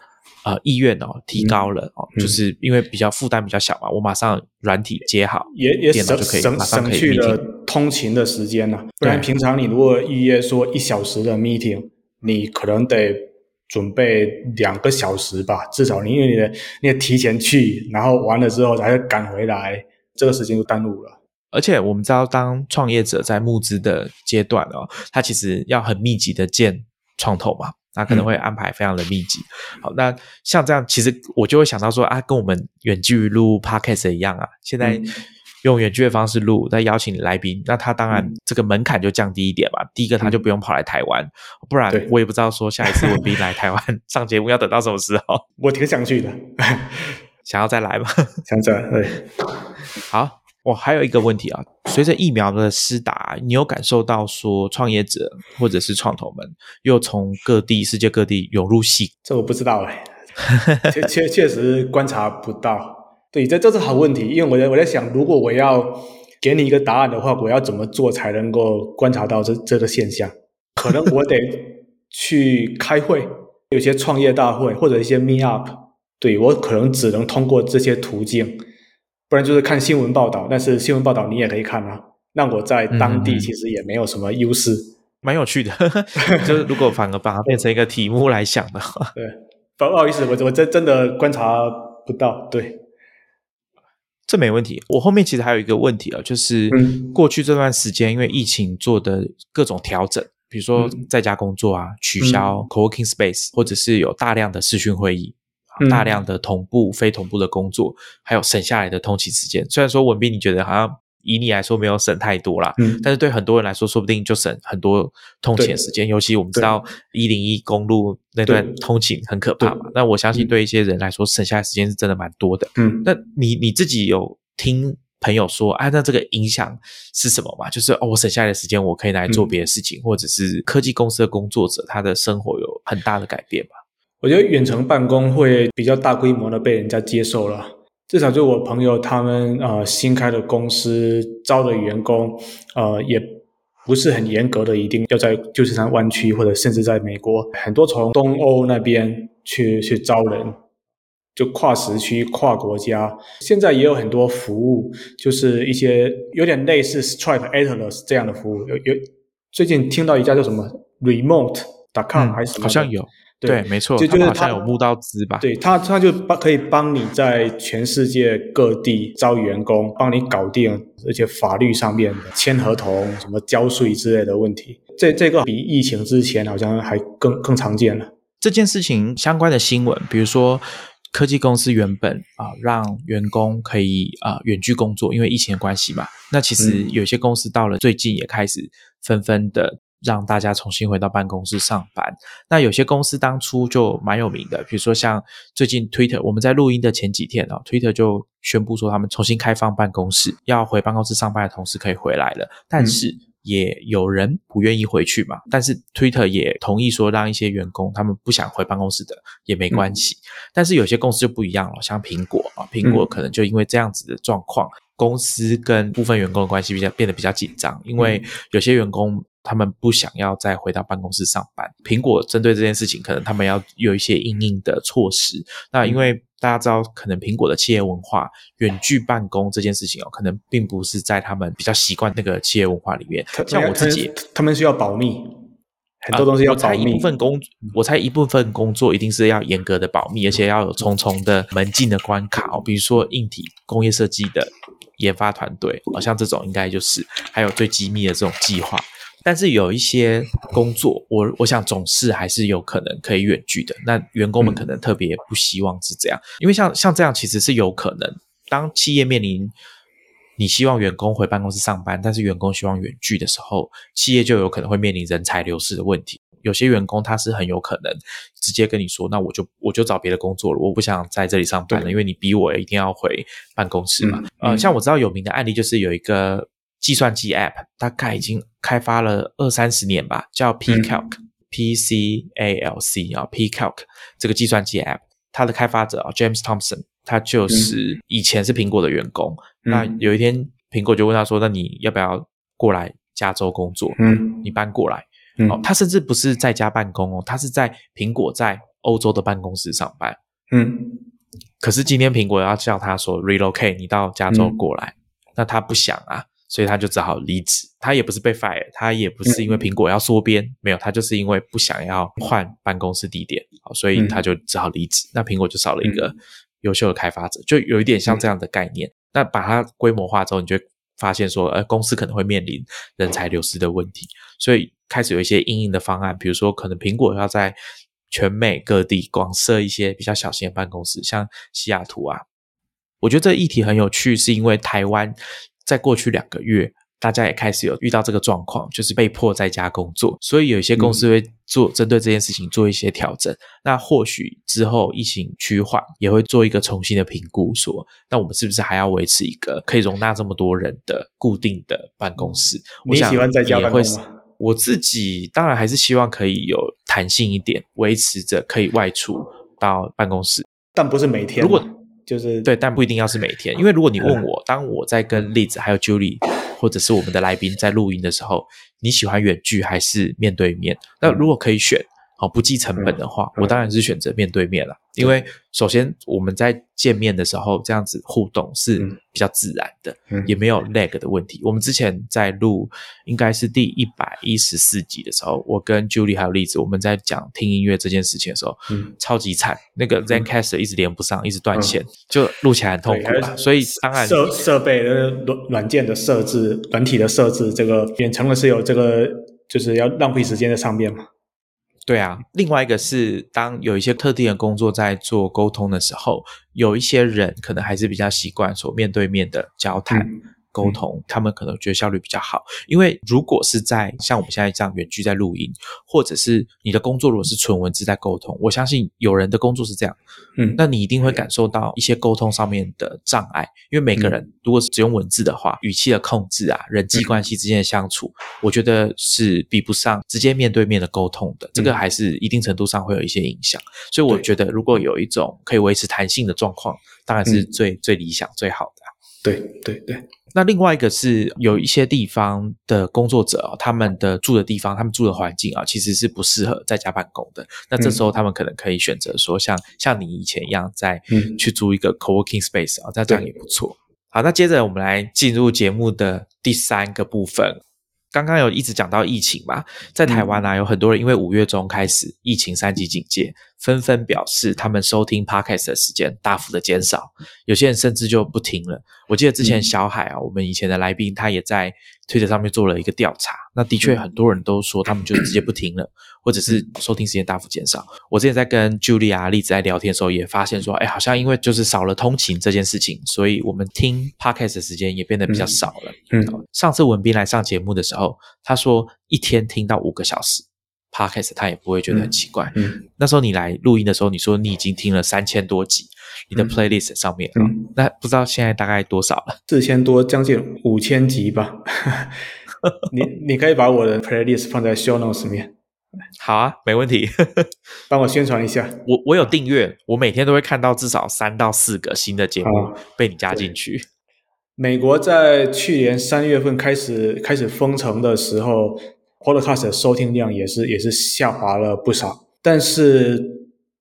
呃意愿哦提高了哦，就是因为比较负担比较小嘛，我马上软体接好，也也省省省去了通勤的时间了。不然平常你如果预约说一小时的 meeting，你可能得。准备两个小时吧，至少你因为你的你得提前去，然后完了之后才赶回来，这个时间就耽误了。而且我们知道，当创业者在募资的阶段哦，他其实要很密集的见创投嘛，那可能会安排非常的密集。好，那像这样，其实我就会想到说啊，跟我们远距录 podcast 一样啊，现在。用远距的方式录，再邀请来宾，那他当然这个门槛就降低一点嘛。第一个他就不用跑来台湾，不然我也不知道说下一次文斌来台湾 (laughs) 上节目要等到什么时候。我挺想去的，(laughs) 想要再来吗？(laughs) 想再对。好，我还有一个问题啊，随着疫苗的施打，你有感受到说创业者或者是创投们又从各地世界各地涌入戏？这我不知道哎，确确确实观察不到。对，这这是好问题，因为我在我在想，如果我要给你一个答案的话，我要怎么做才能够观察到这这个现象？(laughs) 可能我得去开会，有些创业大会或者一些 meet up，对我可能只能通过这些途径，不然就是看新闻报道。但是新闻报道你也可以看啊，那我在当地其实也没有什么优势，蛮有趣的。(laughs) 就是如果反而把它变成一个题目来想的话，(laughs) 对，不好意思，我我真真的观察不到，对。这没问题。我后面其实还有一个问题啊，就是过去这段时间，因为疫情做的各种调整，比如说在家工作啊，取消 co-working space，或者是有大量的视讯会议，大量的同步、非同步的工作，还有省下来的通勤时间。虽然说文斌，你觉得好像。以你来说没有省太多啦，嗯，但是对很多人来说，说不定就省很多通勤时间。尤其我们知道一零一公路那段通勤很可怕嘛，那我相信对一些人来说，省下来时间是真的蛮多的。嗯，那你你自己有听朋友说，哎，那这个影响是什么嘛？就是哦，我省下来的时间，我可以来做别的事情，或者是科技公司的工作者，他的生活有很大的改变嘛？我觉得远程办公会比较大规模的被人家接受了。至少就我朋友他们呃新开的公司招的员工呃也不是很严格的，一定要在旧金山湾区或者甚至在美国，很多从东欧那边去去招人，就跨时区、跨国家。现在也有很多服务，就是一些有点类似 Stripe、Atlas 这样的服务。有有最近听到一家叫什么 Remote.com 还是什么？好像有。对，没错，就就是他有募到资吧？对他，他就帮可以帮你在全世界各地招员工，帮你搞定，而且法律上面的签合同、什么交税之类的问题，这这个比疫情之前好像还更更常见了。这件事情相关的新闻，比如说科技公司原本啊、让员工可以啊、远距工作，因为疫情的关系嘛。那其实嗯有些公司到了最近也开始纷纷的让大家重新回到办公室上班。那有些公司当初就蛮有名的，比如说像最近 Twitter，我们在录音的前几天啊、t w i t t e r 就宣布说他们重新开放办公室，要回办公室上班的同事可以回来了，但嗯是。也有人不愿意回去嘛，但是 Twitter 也同意说，让一些员工他们不想回办公室的也没关系。但是有些公司就不一样了，像苹果啊，苹果嗯可能就因为这样子的状况，公司跟部分员工的关系比较变得比较紧张，因为有些员工他们不想要再回到办公室上班。苹果针对这件事情，可能他们要有一些应应的措施。那因为大家知道，可能苹果的企业文化，远距办公这件事情哦，可能并不是在他们比较习惯那个企业文化里面。像我自己，他他们需要保密，很多东西要保密。一部分工，我猜一部分工作一定是要严格的保密，而且要有重重的门禁的关卡哦，比如说硬体工业设计的研发团队，好、像这种应该就是还有最机密的这种计划。但是有一些工作，我我想总是还是有可能可以远距的。那员工们可能特别不希望是这样，因为像像这样其实是有可能，当企业面临你希望员工回办公室上班，但是员工希望远距的时候，企业就有可能会面临人才流失的问题。有些员工他是很有可能直接跟你说，那我就我就找别的工作了，我不想在这里上班了，因为你逼我一定要回办公室嘛。嗯呃，嗯像我知道有名的案例就是有一个计算机 App，大概已经开发了二三十年吧，叫 PCalc、P C A L C 啊，PCalc 这个计算机 App，它的开发者啊 James Thompson，他就是以前是苹果的员工，嗯。那有一天苹果就问他说，那你要不要过来加州工作？嗯。你搬过来。嗯。哦，他甚至不是在家办公哦，他是在苹果在欧洲的办公室上班。嗯。可是今天苹果要叫他说 relocate，你到加州嗯。过来，那他不想啊，所以他就只好离职。他也不是被 fire，他也不是因为苹果要缩编，没有，他就是因为不想要换办公室地点，好，所以嗯他就只好离职。那苹果就少了一个优秀的开发者，就有一点像这样的概念。那把它规模化之后，你就会发现说，呃，公司可能会面临人才流失的问题，所以开始有一些应应的方案，比如说可能苹果要在全美各地广设一些比较小型的办公室，像西雅图啊。我觉得这个议题很有趣，是因为台湾在过去两个月，大家也开始有遇到这个状况，就是被迫在家工作，所以有一些公司会做针对这件事情做一些调整。那或许之后疫情趋缓，也会做一个重新的评估，说那我们是不是还要维持一个可以容纳这么多人的固定的办公室？我你想喜欢在家办公吗？我自己当然还是希望可以有弹性一点，维持着可以外出到办公室。但不是每天。如果就是对，但不一定要是每天，因为如果你问我，当我在跟栗子还有 Julie 或者是我们的来宾在录音的时候，你喜欢远距还是面对面？那如果可以选，好不计成本的话，嗯我当然是选择面对面了，因为首先我们在见面的时候这样子互动是嗯。比较自然的，嗯也没有 lag 的问题。我们之前在录应该是第一百一十四集的时候，我跟 Julie 还有栗子，我们在讲听音乐这件事情的时候，嗯超级惨，那个 ZenCaster 一直连不上，一直断线，就录起来很痛苦所以当然设设备的软软件的设置、软体的设置，这个远程的是有这个，就是要浪费时间在上面嘛。对啊，另外一个是，当有一些特定的工作在做沟通的时候，有一些人可能还是比较习惯说面对面的交谈。沟通，他们可能觉得效率比较好，因为如果是在像我们现在这样远距在录音，或者是你的工作如果是纯文字在沟通，我相信有人的工作是这样，嗯，那你一定会感受到一些沟通上面的障碍，因为每个人如果是只用文字的话，语气的控制啊，人际关系之间的相处，我觉得是比不上直接面对面的沟通的，这个还是一定程度上会有一些影响。所以我觉得，如果有一种可以维持弹性的状况，当然是嗯。最、最理想、最好的啊。对对对，那另外一个是有一些地方的工作者、哦，他们的住的地方，他们住的环境啊，其实是不适合在家办公的。那这时候他们可能可以选择说像，像你以前一样，在嗯去租一个 co-working space 啊，那这样也不错。好，那接着我们来进入节目的第三个部分。刚刚有一直讲到疫情嘛，在台湾啊，有很多人因为五月中开始疫情三级警戒，纷纷表示他们收听 podcast 的时间大幅的减少，有些人甚至就不听了。我记得之前小海啊，我们以前的来宾，他也在推特上面做了一个调查，那的确很多人都说他们就直接不听了，或者是收听时间大幅减少。我之前在跟 Julia 丽子在聊天的时候，也发现说，哎，好像因为就是少了通勤这件事情，所以我们听 Podcast 的时间也变得比较少了。嗯，上次文斌来上节目的时候，他说一天听到五个小时。Podcast 他也不会觉得很奇怪。嗯，那时候你来录音的时候，你说你已经听了三千多集，你的 Playlist 上面，嗯，那不知道现在大概多少了？四千多，将近五千集吧。(laughs) 你你可以把我的 Playlist 放在 Show Notes 里面。好啊，没问题。(laughs) 帮我宣传一下。我我有订阅，我每天都会看到至少三到四个新的节目被你加进去。美国在去年三月份开始开始封城的时候。Podcast 的收听量也是也是下滑了不少，但是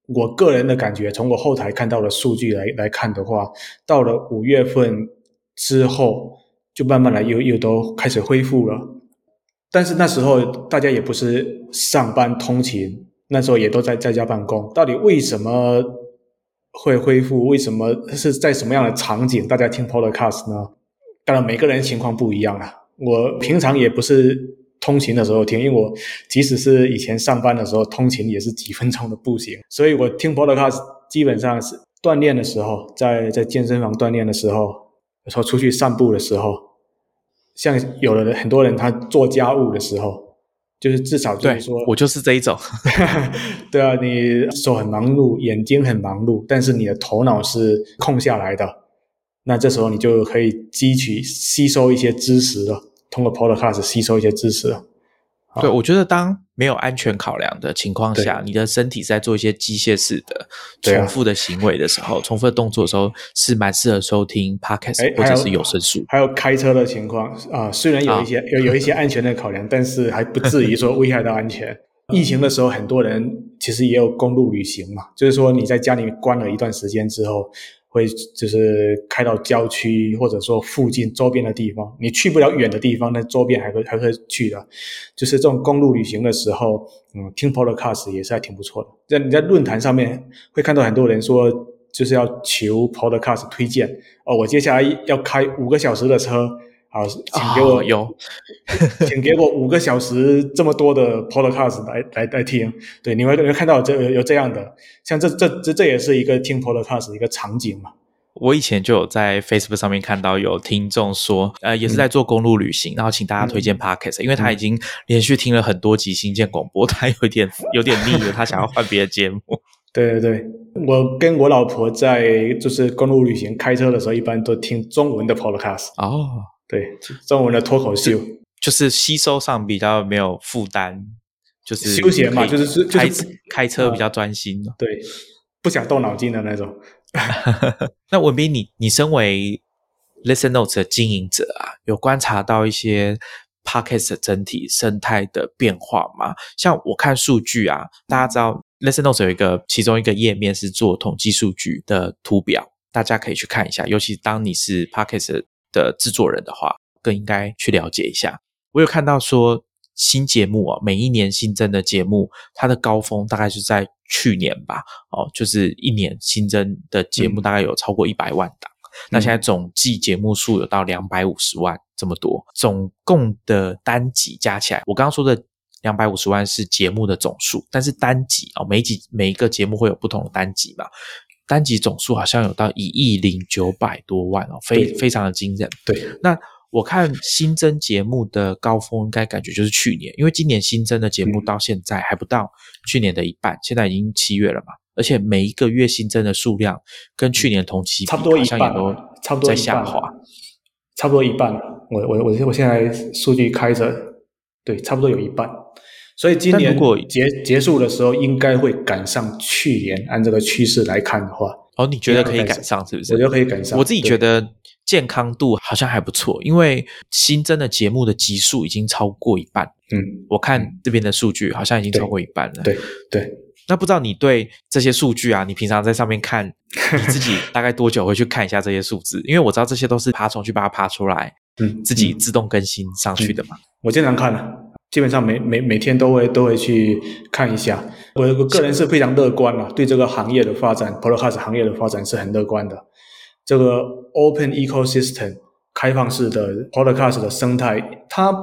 我个人的感觉，从我后台看到的数据来来看的话，到了五月份之后，就慢慢的又又都开始恢复了。但是那时候大家也不是上班通勤，那时候也都在在家办公。到底为什么会恢复？为什么是在什么样的场景大家听 Podcast 呢？当然每个人情况不一样啊。我平常也不是。通勤的时候听，因为我即使是以前上班的时候通勤也是几分钟的步行，所以我听 podcast 基本上是锻炼的时候，在在健身房锻炼的时候，有时候出去散步的时候，像有的人很多人他做家务的时候，就是至少就是说，我就是这一种，对啊，你手很忙碌，眼睛很忙碌，但是你的头脑是空下来的，那这时候你就可以汲取吸收一些知识了。通过 Podcast 吸收一些知识，对我觉得当没有安全考量的情况下，你的身体在做一些机械式的重复的行为的时候，重复的动作的时候，是蛮适合收听 Podcast 或者是有声书。还有开车的情况啊，虽然有一些有有一些 (laughs) 安全的考量，但是还不至于说危害到安全。疫情的时候，很多人其实也有公路旅行嘛，就是说你在家里关了一段时间之后。会就是开到郊区，或者说附近周边的地方，你去不了远的地方，那周边还会还会去的。就是这种公路旅行的时候，嗯，听 Podcast 也是还挺不错的。在你在论坛上面会看到很多人说，就是要求 Podcast 推荐哦，我接下来要开五个小时的车。好，请给我有，(laughs) 请给我五个小时这么多的 podcast 来来来听。对，你会你会看到这有这样的，像这这这这也是一个听 podcast 的一个场景嘛。我以前就有在 Facebook 上面看到有听众说，呃，也是在做公路旅行，然后请大家推荐 podcast，因为他已经连续听了很多集新建广播，(laughs) 他有点有点腻了，他想要换别的节目。(laughs) 对对对，我跟我老婆在就是公路旅行开车的时候，一般都听中文的 podcast。哦。对中文的脱口秀，就是吸收上比较没有负担，就是休闲嘛，就是是开开车比较专心。对，不想动脑筋的那种。(laughs) 那文斌，你你身为 Listen Notes 的经营者啊，有观察到一些 Podcast 整体生态的变化吗？像我看数据啊，大家知道 Listen Notes 有一个其中一个页面是做统计数据的图表，大家可以去看一下。尤其当你是 Podcast。的制作人的话，更应该去了解一下。我有看到说新节目啊，每一年新增的节目，它的高峰大概是在去年吧，哦，就是一年新增的节目大概有超过一百万档。那现在总计节目数有到两百五十万这么多，总共的单集加起来，我刚刚说的两百五十万是节目的总数，但是单集哦，每集每一个节目会有不同的单集嘛。单集总数好像有到一亿零九百多万哦，非非常的惊人。对，那我看新增节目的高峰，应该感觉就是去年，因为今年新增的节目到现在还不到去年的一半，现在已经七月了嘛，而且每一个月新增的数量跟去年同期差不多一半，差不多在下滑，差不多一半。我我我我现在数据开着，对，差不多有一半。所以今年如果结结束的时候，应该会赶上去年。按这个趋势来看的话，哦，你觉得可以赶上是不是？我觉得可以赶上。我自己觉得健康度好像还不错，因为新增的节目的集数已经超过一半。嗯，我看这边的数据好像已经超过一半了。对对。那不知道你对这些数据啊，你平常在上面看，(laughs) 你自己大概多久会去看一下这些数字？因为我知道这些都是爬虫去把它爬出来，嗯，自己自动更新上去的嘛。我经常看的。基本上每每每天都会都会去看一下，我我个人是非常乐观了，对这个行业的发展，Podcast 行业的发展是很乐观的。这个 Open Ecosystem 开开放式的 Podcast 的生态，它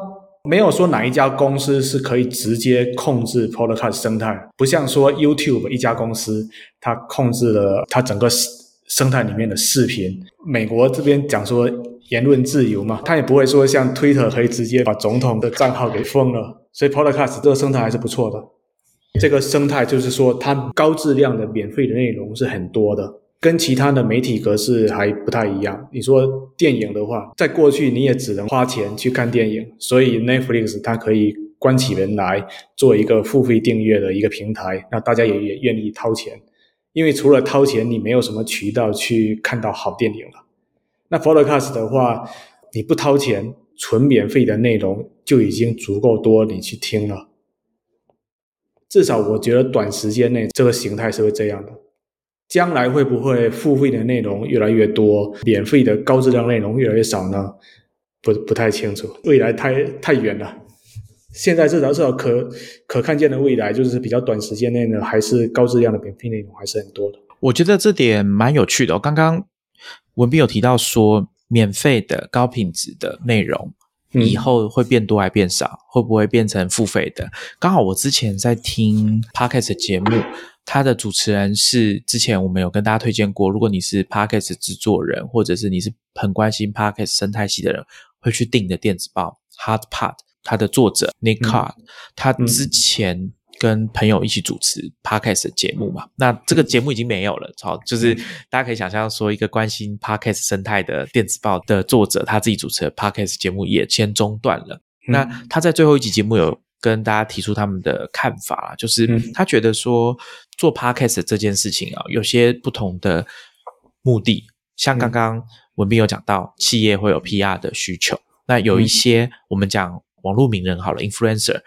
没有说哪一家公司是可以直接控制 Podcast 生态，不像说 YouTube 一家公司，它控制了它整个生态里面的视频。美国这边讲说言论自由嘛，他也不会说像 Twitter 可以直接把总统的账号给封了，所以 Podcast 这个生态还是不错的。这个生态就是说，它高质量的免费的内容是很多的。跟其他的媒体格式还不太一样。你说电影的话，在过去你也只能花钱去看电影，所以 Netflix 它可以关起门来做一个付费订阅的一个平台，那大家也也愿意掏钱。因为除了掏钱，你没有什么渠道去看到好电影了。那 Podcast 的话，你不掏钱，纯免费的内容就已经足够多你去听了。至少我觉得短时间内这个形态是会这样的。将来会不会付费的内容越来越多，免费的高质量内容越来越少呢？不不太清楚，未来太太远了。现在至少至少可可看见的未来，就是比较短时间内呢，还是高质量的免费内容还是很多的。我觉得这点蛮有趣的。刚刚文斌有提到说，免费的高品质的内容以后会变多还变少，会不会变成付费的？刚好我之前在听 podcast 节目。他的主持人是之前我们有跟大家推荐过，如果你是 Podcast 制作人，或者是你是很关心 Podcast 生态系的人，会去订的电子报 HeartPod。它的作者 Nick Card，他之前跟朋友一起主持 Podcast 节目嘛，那这个节目已经没有了。好，就是大家可以想象说，一个关心 Podcast 生态的电子报的作者，他自己主持的 Podcast 节目也先中断了。那他在最后一集节目有。跟大家提出他们的看法就是他觉得说做 podcast 这件事情啊，有些不同的目的，像刚刚文斌有讲到，企业会有 PR 的需求，那有一些我们讲网络名人好了，influencer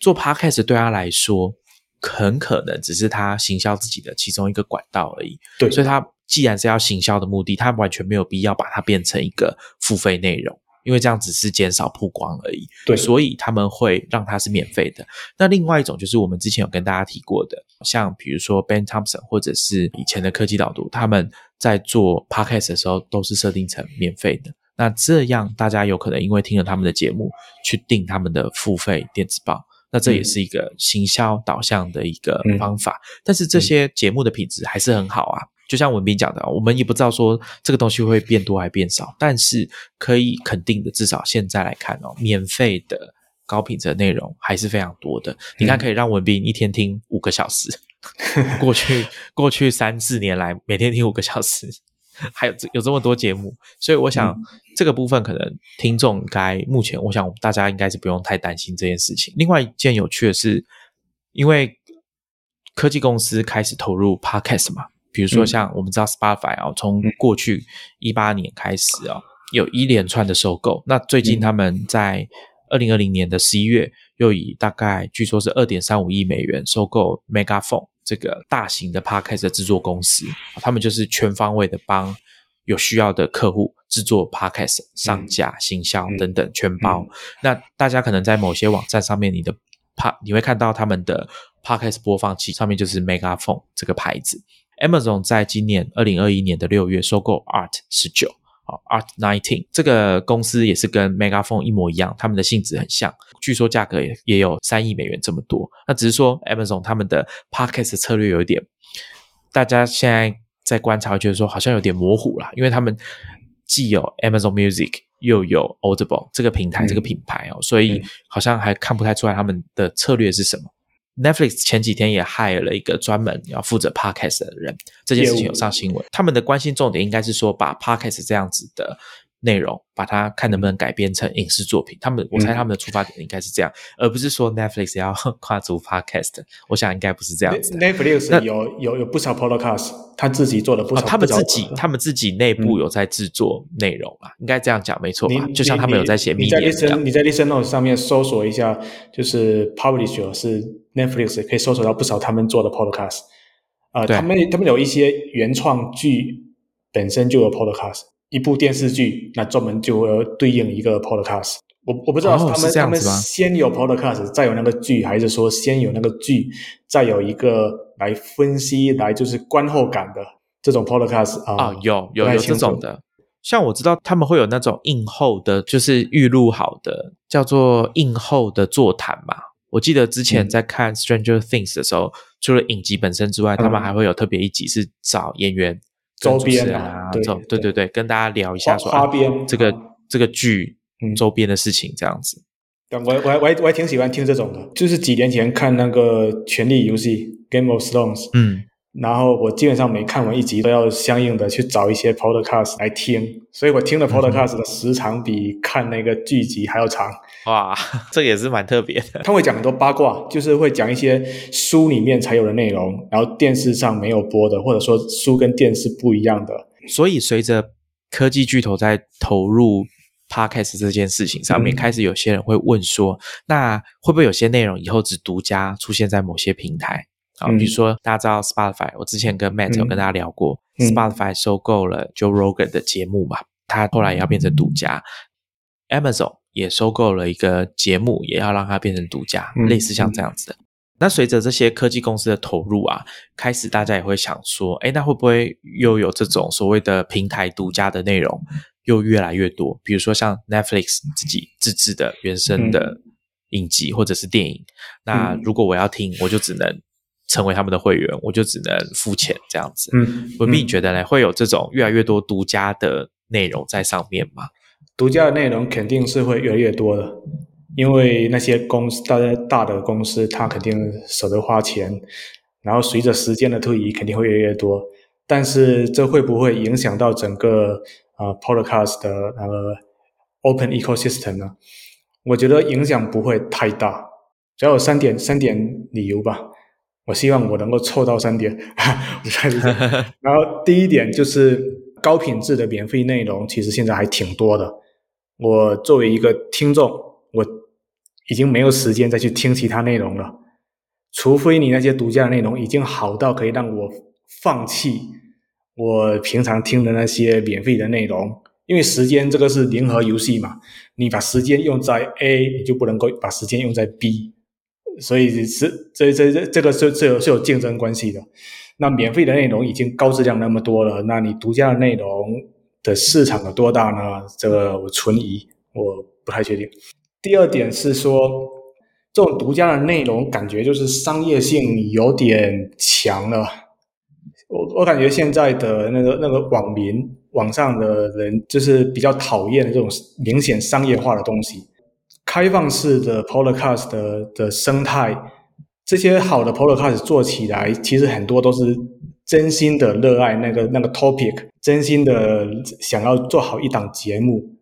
做 podcast 对他来说，很可能只是他行销自己的其中一个管道而已。对，所以他既然是要行销的目的，他完全没有必要把它变成一个付费内容。因为这样只是减少曝光而已，对，所以他们会让它是免费的。那另外一种就是我们之前有跟大家提过的，像比如说 Ben Thompson 或者是以前的科技导读，他们在做 Podcast 的时候都是设定成免费的。那这样大家有可能因为听了他们的节目去订他们的付费电子报，那这也是一个行销导向的一个方法。但是这些节目的品质还是很好啊。就像文斌讲的，我们也不知道说这个东西会变多还变少，但是可以肯定的，至少现在来看哦，免费的高品质的内容还是非常多的。你看，可以让文斌一天听五个小时，(laughs) 过去过去三四年来每天听五个小时，还有有这么多节目，所以我想这个部分可能听众该目前，我想大家应该是不用太担心这件事情。另外一件有趣的是，因为科技公司开始投入 Podcast 嘛。比如说，像我们知道 Spotify 啊，从过去一八年开始啊，有一连串的收购。那最近他们在二零二零年的十一月，又以大概据说是二点三五亿美元收购 Megaphone 这个大型的 Podcast 制作公司。他们就是全方位的帮有需要的客户制作 Podcast、上架、行销等等全包。那大家可能在某些网站上面，你的 P 你会看到他们的 Podcast 播放器上面就是 Megaphone 这个牌子。Amazon 在今年二零二一年的六月收购 Art 十九啊，Art Nineteen 这个公司也是跟 Megaphone 一模一样，他们的性质很像，据说价格也也有三亿美元这么多。那只是说 Amazon 他们的 Podcast 策略有一点，大家现在在观察，觉得说好像有点模糊啦，因为他们既有 Amazon Music 又有 Audible 这个平台这个品牌哦，所以好像还看不太出来他们的策略是什么。Netflix 前几天也 hire 了一个专门要负责 Podcast 的人，这件事情有上新闻。他们的关心重点应该是说，把 Podcast 这样子的。内容把它看能不能改编成影视作品，他们我猜他们的出发点应该是这样，而不是说 Netflix 要 (laughs) 跨足 Podcast。我想应该不是这样子。Netflix 有有有不少 Podcast，他自己做的不少。他们自己他们自己内部有在制作内容啊，应该这样讲没错吧？就像他们有在写你在 Listen 你在 Listen Notes 上面搜索一下，就是 Publisher 是 Netflix，可以搜索到不少他们做的 Podcast。啊，他们他们有一些原创剧本身就有 Podcast。一部电视剧，那专门就会对应一个 podcast。我我不知道他们他们先有 podcast，再有那个剧，还是说先有那个剧，再有一个来分析，来就是观后感的这种 podcast 啊？啊，有有有这种的。像我知道他们会有那种映后的，就是预录好的，叫做映后的座谈嘛。我记得之前在看《Stranger Things》的时候，除了影集本身之外，他们还会有特别一集是找演员、周边啊，对对对对，跟大家聊一下说花边这个这个剧周边的事情这样子。但我我我还我还挺喜欢听这种的，就是几年前看那个《权力游戏》（Game of Thrones），嗯。然后我基本上每看完一集都要相应的去找一些 podcast 来听，所以我听的 podcast 的时长比看那个剧集还要长。哇，(laughs) 这也是蛮特别的。他会讲很多八卦，就是会讲一些书里面才有的内容，然后电视上没有播的，或者说书跟电视不一样的。所以随着科技巨头在投入 podcast 这件事情上面，开始有些人会问说，那会不会有些内容以后只独家出现在某些平台？啊，比如说大家知道 Spotify，我之前跟 Matt 有跟大家聊过，Spotify 收购了 Joe Rogan 的节目嘛，他后来也要变成独家。Amazon 也收购了一个节目，也要让它变成独家，类似像这样子的。那随着这些科技公司的投入啊，开始大家也会想说，哎，那会不会又有这种所谓的平台独家的内容又越来越多？比如说像 Netflix 自己自制的原生的影集或者是电影，那如果我要听，我就只能。成为他们的会员，我就只能付钱这样子。嗯，文斌，你觉得呢？会有这种越来越多独家的内容在上面吗？独家的内容肯定是会越来越多的，因为那些公司，大家大的公司，他肯定舍得花钱，然后随着时间的推移，肯定会越来越多。但是这会不会影响到整个呃 Podcast 的那个 Open Ecosystem 呢？我觉得影响不会太大，主要有三点三点理由吧。我希望我能够凑到三点，(laughs) (laughs) 然后第一点就是高品质的免费内容，其实现在还挺多的。我作为一个听众，我已经没有时间再去听其他内容了，除非你那些独家的内容已经好到可以让我放弃我平常听的那些免费的内容，因为时间这个是零和游戏嘛，你把时间用在 A，你就不能够把时间用在 B。所以是这这这这个是是有是有竞争关系的。那免费的内容已经高质量那么多了，那你独家的内容的市场有多大呢？这个我存疑，我不太确定。第二点是说，这种独家的内容感觉就是商业性有点强了。我我感觉现在的那个那个网民网上的人就是比较讨厌这种明显商业化的东西。开放式的 Podcast 的的生态，这些好的 Podcast 做起来，其实很多都是真心的热爱那个那个 topic，真心的想要做好一档节目，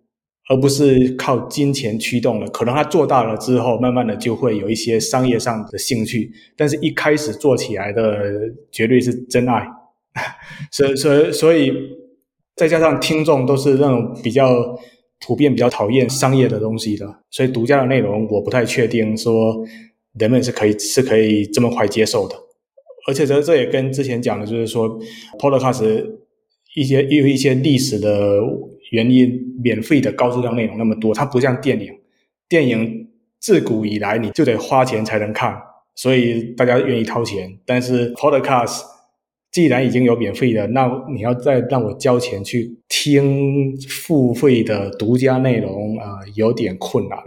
而不是靠金钱驱动的。可能他做大了之后，慢慢的就会有一些商业上的兴趣，但是一开始做起来的绝对是真爱。所 (laughs) 所所以，再加上听众都是那种比较。普遍比较讨厌商业的东西的，所以独家的内容我不太确定说人们是可以是可以这么快接受的。而且这这也跟之前讲的，就是说 Podcast 一些因为一些历史的原因，免费的高质量内容那么多，它不像电影，电影自古以来你就得花钱才能看，所以大家愿意掏钱。但是 Podcast 既然已经有免费的，那你要再让我交钱去听付费的独家内容啊，有点困难。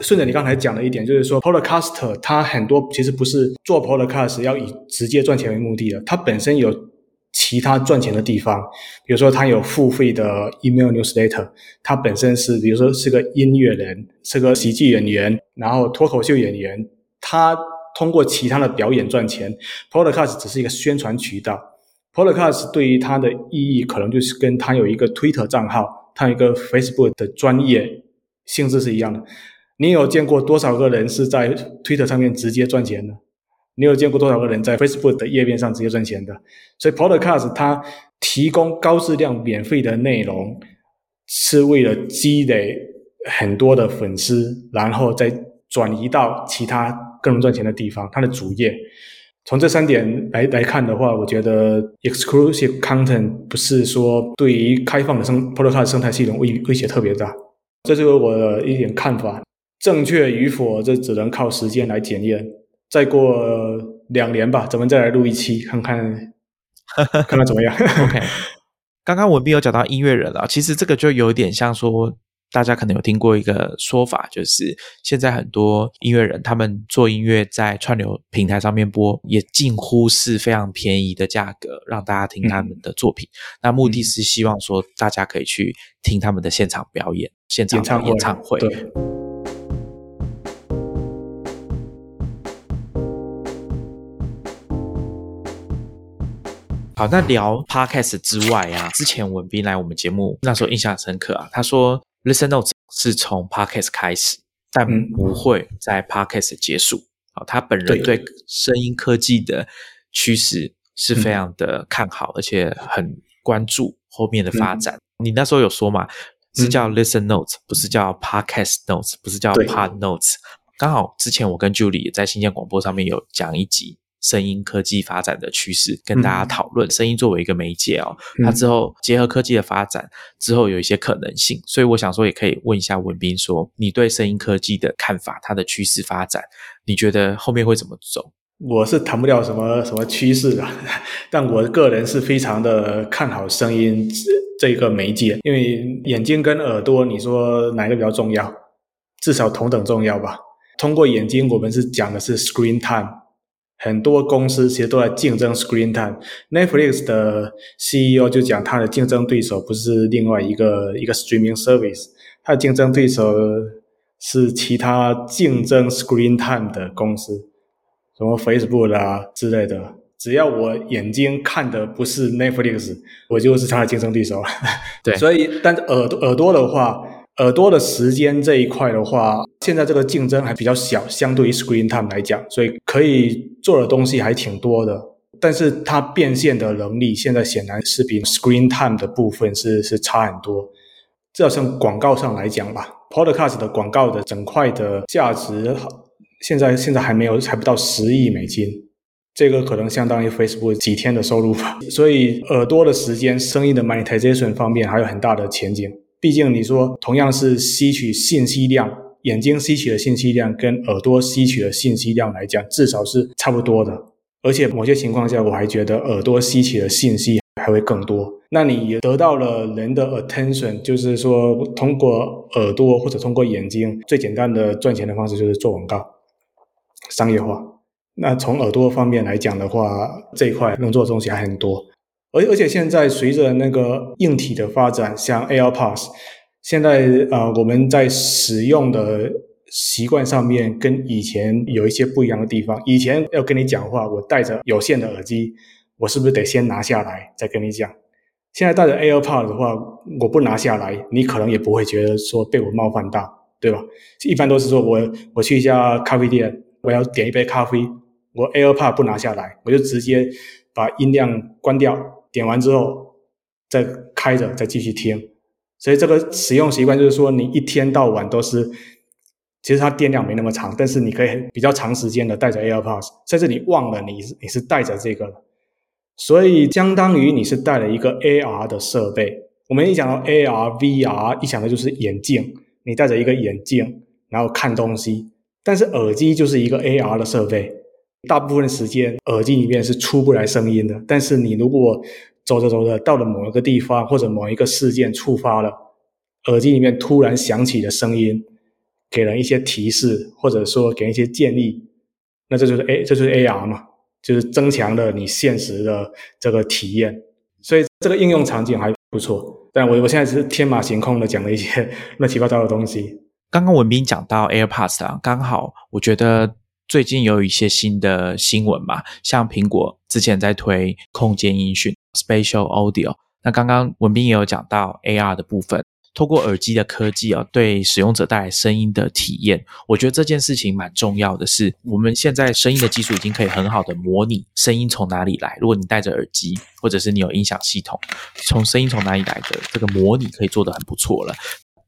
顺着你刚才讲的一点，就是说，Podcast 它很多其实不是做 Podcast 要以直接赚钱为目的的，它本身有其他赚钱的地方，比如说它有付费的 email newsletter，它本身是比如说是个音乐人，是个喜剧演员，然后脱口秀演员，他。通过其他的表演赚钱，Podcast 只是一个宣传渠道。Podcast 对于它的意义，可能就是跟它有一个 Twitter 账号，它有一个 Facebook 的专业性质是一样的。你有见过多少个人是在 Twitter 上面直接赚钱的？你有见过多少个人在 Facebook 的页面上直接赚钱的？所以 Podcast 它提供高质量免费的内容，是为了积累很多的粉丝，然后再转移到其他。更能赚钱的地方，它的主业。从这三点来来看的话，我觉得 exclusive content 不是说对于开放的生 podcast 生态系统威威胁特别大。这是我的一点看法，正确与否，这只能靠时间来检验。再过两年吧，咱们再来录一期，看看 (laughs) 看看怎么样。OK。刚刚文斌有讲到音乐人啊，其实这个就有点像说。大家可能有听过一个说法，就是现在很多音乐人他们做音乐在串流平台上面播，也近乎是非常便宜的价格让大家听他们的作品。那目的是希望说大家可以去听他们的现场表演、现场演唱会。好，那聊 podcast 之外啊，之前文斌来我们节目那时候印象深刻啊，他说。Listen Notes 是从 Podcast 开始，但不会在 Podcast 结束。好，他本人对声音科技的趋势是非常的看好，而且很关注后面的发展。你那时候有说嘛，是叫 Listen Notes，不是叫 Podcast Notes，不是叫 Pod Notes。刚好之前我跟 Julie 也在新建广播上面有讲一集。声音科技发展的趋势，跟大家讨论声音作为一个媒介哦，它之后结合科技的发展之后有一些可能性，所以我想说也可以问一下文斌说，你对声音科技的看法，它的趋势发展，你觉得后面会怎么走？我是谈不了什么什么趋势的，(laughs) 但我个人是非常的看好声音这个媒介，因为眼睛跟耳朵，你说哪个比较重要？至少同等重要吧。通过眼睛，我们是讲的是 screen time。很多公司其实都在竞争 screen time。Netflix 的 CEO 就讲，他的竞争对手不是另外一个一个 streaming service，他的竞争对手是其他竞争 screen time 的公司，什么 Facebook 啊之类的。只要我眼睛看的不是 Netflix，我就是他的竞争对手。对，所以，但是耳朵耳朵的话。耳朵的时间这一块的话，现在这个竞争还比较小，相对于 screen time 来讲，所以可以做的东西还挺多的。但是它变现的能力，现在显然是比 screen time 的部分是是差很多。至少从广告上来讲吧，podcast 的广告的整块的价值，现在现在还没有，还不到十亿美金，这个可能相当于 Facebook 几天的收入吧。所以耳朵的时间，生意的 monetization 方面还有很大的前景。毕竟你说同样是吸取信息量，眼睛吸取的信息量跟耳朵吸取的信息量来讲，至少是差不多的。而且某些情况下，我还觉得耳朵吸取的信息还会更多。那你得到了人的 attention，就是说通过耳朵或者通过眼睛，最简单的赚钱的方式就是做广告，商业化。那从耳朵方面来讲的话，这一块能做的东西还很多。而而且现在随着那个硬体的发展，像 AirPods，现在呃我们在使用的习惯上面跟以前有一些不一样的地方。以前要跟你讲话，我戴着有线的耳机，我是不是得先拿下来再跟你讲？现在戴着 AirPods 的话，我不拿下来，你可能也不会觉得说被我冒犯到，对吧？一般都是说我我去一家咖啡店，我要点一杯咖啡，我 AirPods 不拿下来，我就直接把音量关掉。点完之后再开着再继续听，所以这个使用习惯就是说，你一天到晚都是，其实它电量没那么长，但是你可以比较长时间的带着 AirPods，甚至你忘了你你是带着这个了，所以相当于你是带了一个 AR 的设备。我们一讲到 AR、VR，一想的就是眼镜，你戴着一个眼镜然后看东西，但是耳机就是一个 AR 的设备。大部分时间耳机里面是出不来声音的，但是你如果走着走着到了某一个地方或者某一个事件触发了，耳机里面突然响起的声音，给人一些提示或者说给一些建议，那这就是 A，这就是 AR 嘛，就是增强了你现实的这个体验，所以这个应用场景还不错。但我我现在只是天马行空的讲了一些 (laughs) 乱七八糟的东西。刚刚文斌讲到 AirPods 啊，刚好我觉得。最近有一些新的新闻嘛，像苹果之前在推空间音讯 （Spatial Audio），那刚刚文斌也有讲到 AR 的部分，透过耳机的科技啊，对使用者带来声音的体验。我觉得这件事情蛮重要的，是我们现在声音的技术已经可以很好的模拟声音从哪里来。如果你戴着耳机，或者是你有音响系统，从声音从哪里来的这个模拟可以做得很不错了。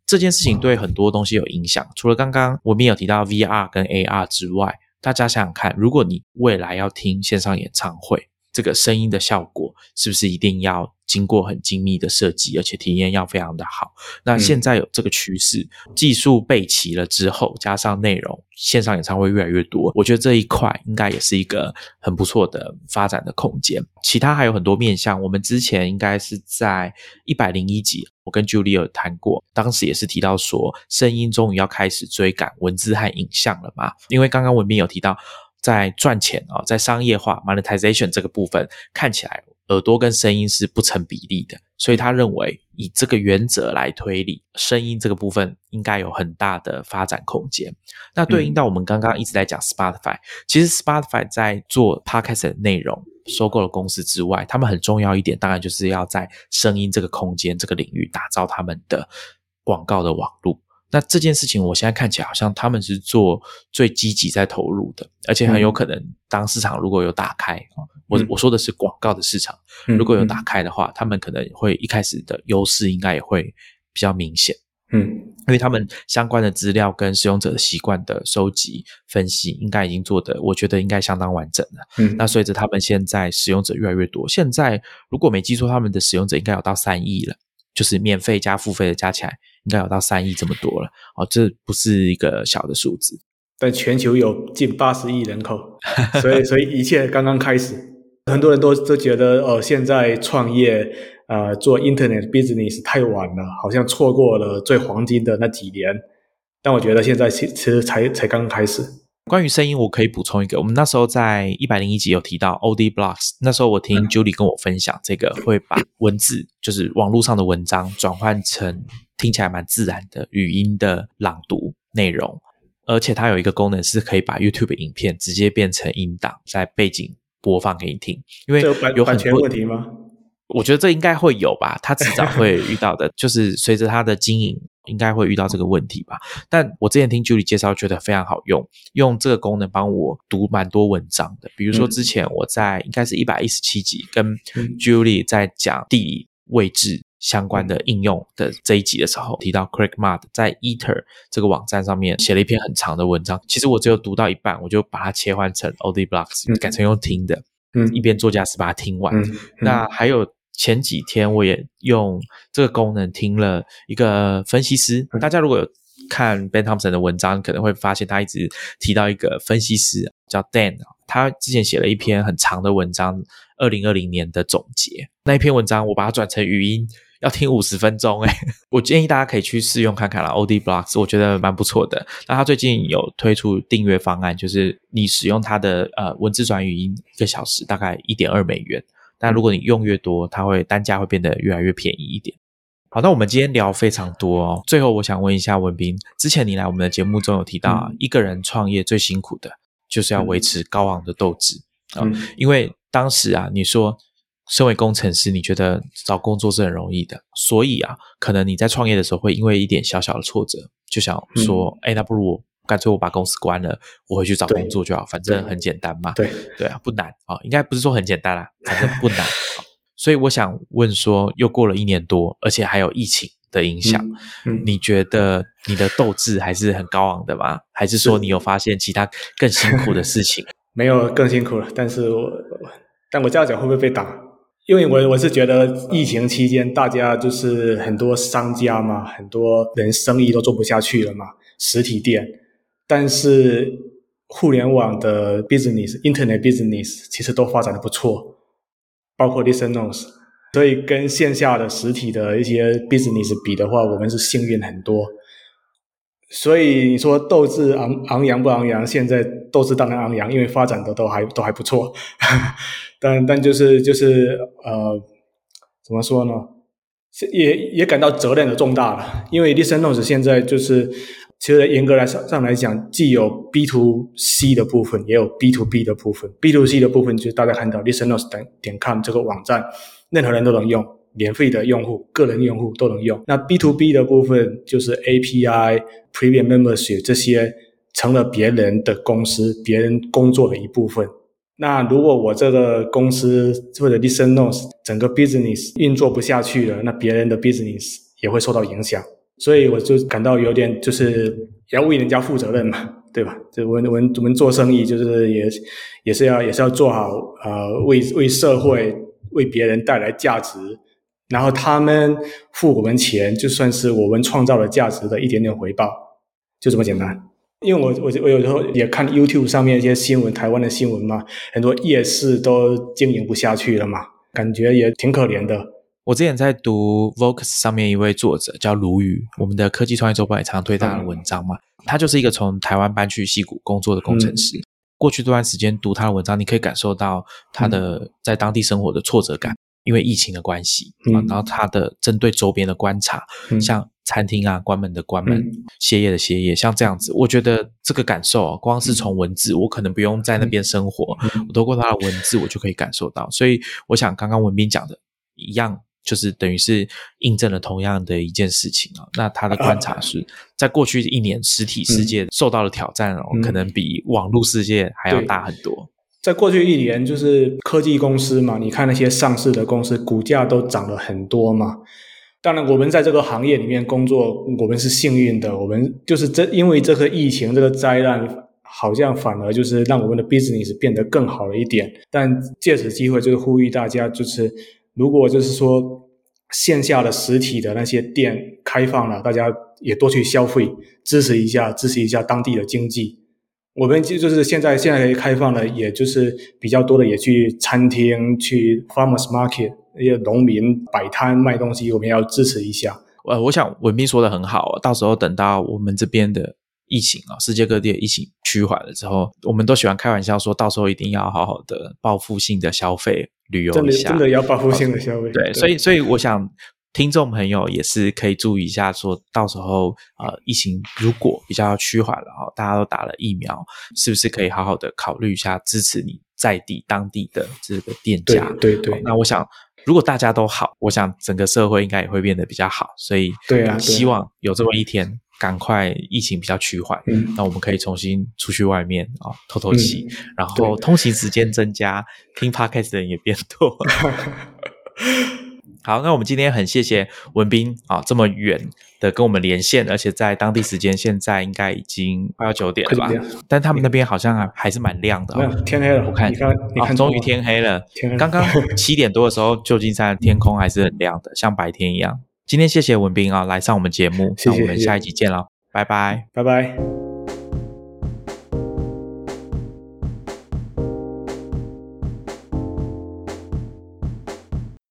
这件事情对很多东西有影响，除了刚刚文斌有提到 VR 跟 AR 之外。大家想想看，如果你未来要听线上演唱会，这个声音的效果是不是一定要经过很精密的设计，而且体验要非常的好。那现在有这个趋势，技术备齐了之后，加上内容，线上演唱会越来越多，我觉得这一块应该也是一个很不错的发展的空间。其他还有很多面向，我们之前应该是在一百零一集，我跟 Julie 有谈过，当时也是提到说，声音终于要开始追赶文字和影像了嘛？因为刚刚文斌有提到。在赚钱啊，在商业化 monetization 这个部分，看起来耳朵跟声音是不成比例的，所以他认为以这个原则来推理，声音这个部分应该有很大的发展空间。那对应到我们刚刚一直在讲 Spotify，其实 Spotify 在做 podcast 的内容，收购了公司之外，他们很重要一点，当然就是要在声音这个空间这个领域打造他们的广告的网络。那这件事情，我现在看起来好像他们是做最积极在投入的，而且很有可能当市场如果有打开啊，我我说的是广告的市场，如果有打开的话，他们可能会一开始的优势应该也会比较明显，嗯，因为他们相关的资料跟使用者的习惯的收集分析，应该已经做的，我觉得应该相当完整了。嗯，那随着他们现在使用者越来越多，现在如果没记错，他们的使用者应该有到三亿了，就是免费加付费的加起来。应该有到三亿这么多了哦，这不是一个小的数字。但全球有近八十亿人口，所以所以一切刚刚开始。很多人都都觉得哦，现在创业呃做 Internet business 太晚了，好像错过了最黄金的那几年。但我觉得现在其其实才才刚刚开始。关于声音，我可以补充一个，我们那时候在一百零一集有提到 OD Blocks，那时候我听 Julie 跟我分享，这个会把文字就是网络上的文章转换成。听起来蛮自然的语音的朗读内容，而且它有一个功能是可以把 YouTube 影片直接变成音档，在背景播放给你听。因为有版权问题吗？我觉得这应该会有吧，它迟早会遇到的，(laughs) 就是随着它的经营，应该会遇到这个问题吧。但我之前听 Julie 介绍，觉得非常好用，用这个功能帮我读蛮多文章的。比如说之前我在应该是一百一十七集跟 Julie 在讲地理位置。相关的应用的这一集的时候，提到 Craig Mud 在 Eater 这个网站上面写了一篇很长的文章。其实我只有读到一半，我就把它切换成 Audio Blocks，改成用听的，嗯，一边做家事把它听完。那还有前几天我也用这个功能听了一个分析师。大家如果有看 Ben Thompson 的文章，可能会发现他一直提到一个分析师叫 Dan，他之前写了一篇很长的文章，二零二零年的总结。那一篇文章我把它转成语音。要听五十分钟哎，(laughs) 我建议大家可以去试用看看啦。O D Blocks 我觉得蛮不错的。那他最近有推出订阅方案，就是你使用它的呃文字转语音一个小时大概一点二美元。但如果你用越多，它会单价会变得越来越便宜一点。好，那我们今天聊非常多哦。最后我想问一下文斌，之前你来我们的节目中有提到，一个人创业最辛苦的就是要维持高昂的斗志啊，因为当时啊你说。身为工程师，你觉得找工作是很容易的，所以啊，可能你在创业的时候会因为一点小小的挫折，就想说，哎，那不如我干脆我把公司关了，我回去找工作就好，反正很简单嘛。对对啊，不难啊，应该不是说很简单啦，反正不难。所以我想问说，又过了一年多，而且还有疫情的影响，你觉得你的斗志还是很高昂的吗？还是说你有发现其他更辛苦的事情？(laughs) 没有更辛苦了，但是我但我这样讲会不会被打？因为我我是觉得疫情期间，大家就是很多商家嘛，很多人生意都做不下去了嘛，实体店。但是互联网的 business、internet business 其实都发展的不错，包括 listen news，。所以跟线下的实体的一些 business 比的话，我们是幸运很多。所以你说斗志昂昂扬不昂扬？现在斗志当然昂扬，因为发展的都还都还不错。(laughs) 但但就是就是呃，怎么说呢？也也感到责任的重大了。因为 Listen Notes 现在就是，其实严格来上上来讲，既有 B to C 的部分，也有 B to B 的部分。B to C 的部分就是大家看到 Listen Notes 点点 com 这个网站，任何人都能用。免费的用户、个人用户都能用。那 B to B 的部分就是 API、Premium Membership 这些成了别人的公司、别人工作的一部分。那如果我这个公司或者 Listen Notes 整个 business 运作不下去了，那别人的 business 也会受到影响。所以我就感到有点就是要为人家负责任嘛。对吧？就我们我们我们做生意就是也也是要也是要做好呃为为社会为别人带来价值，然后他们付我们钱，就算是我们创造了价值的一点点回报，就这么简单。因为我我我有时候也看 YouTube 上面一些新闻，台湾的新闻嘛，很多夜市都经营不下去了嘛，感觉也挺可怜的。我之前在读 Vocus 上面一位作者叫卢宇，我们的科技创业周报也常常推他的文章嘛。他就是一个从台湾搬去西谷工作的工程师。过去这段时间读他的文章，你可以感受到他的在当地生活的挫折感，因为疫情的关系啊。然后他的针对周边的观察，像餐厅啊关门的关门，歇业的歇业，像这样子，我觉得这个感受，光是从文字，我可能不用在那边生活，我透过他的文字，我就可以感受到。所以，我想刚刚文斌讲的一样。就是等于是印证了同样的一件事情啊。那他的观察是在过去一年，实体世界受到的挑战哦，可能比网络世界还要大很多。在过去一年，就是科技公司嘛，你看那些上市的公司，股价都涨了很多嘛。当然，我们在这个行业里面工作，我们是幸运的。我们就是这因为这个疫情这个灾难，好像反而就是让我们的 business 变得更好了一点。但借此机会，就是呼吁大家，就是。如果就是说线下的实体的那些店开放了，大家也多去消费，支持一下，支持一下当地的经济。我们就就是现在现在开放了，也就是比较多的也去餐厅、去 farmers market 那些农民摆摊卖东西，我们要支持一下。呃，我想文斌说的很好，到时候等到我们这边的疫情啊，世界各地的疫情趋缓了之后，我们都喜欢开玩笑说，到时候一定要好好的报复性的消费。旅游一下，真的要报复性的消费。对，所以所以我想，听众朋友也是可以注意一下，说到时候呃，疫情如果比较趋缓了哈，大家都打了疫苗，是不是可以好好的考虑一下支持你在地当地的这个店家？对对。那我想，如果大家都好，我想整个社会应该也会变得比较好。所以，对啊，希望有这么一天。赶快疫情比较趋缓，那我们可以重新出去外面啊透透气，然后通勤时间增加，(laughs) 听 podcast 的人也变多。(laughs) 好，那我们今天很谢谢文斌啊，这么远的跟我们连线，而且在当地时间现在应该已经快要九点了吧？但他们那边好像还还是蛮亮的啊。天黑了，我看你看，你看，终于天黑了。刚刚七点多的时候，旧金山天空还是很亮的，像白天一样。今天谢谢文斌啊，来上我们节目，那我们下一集见了，拜拜，拜拜。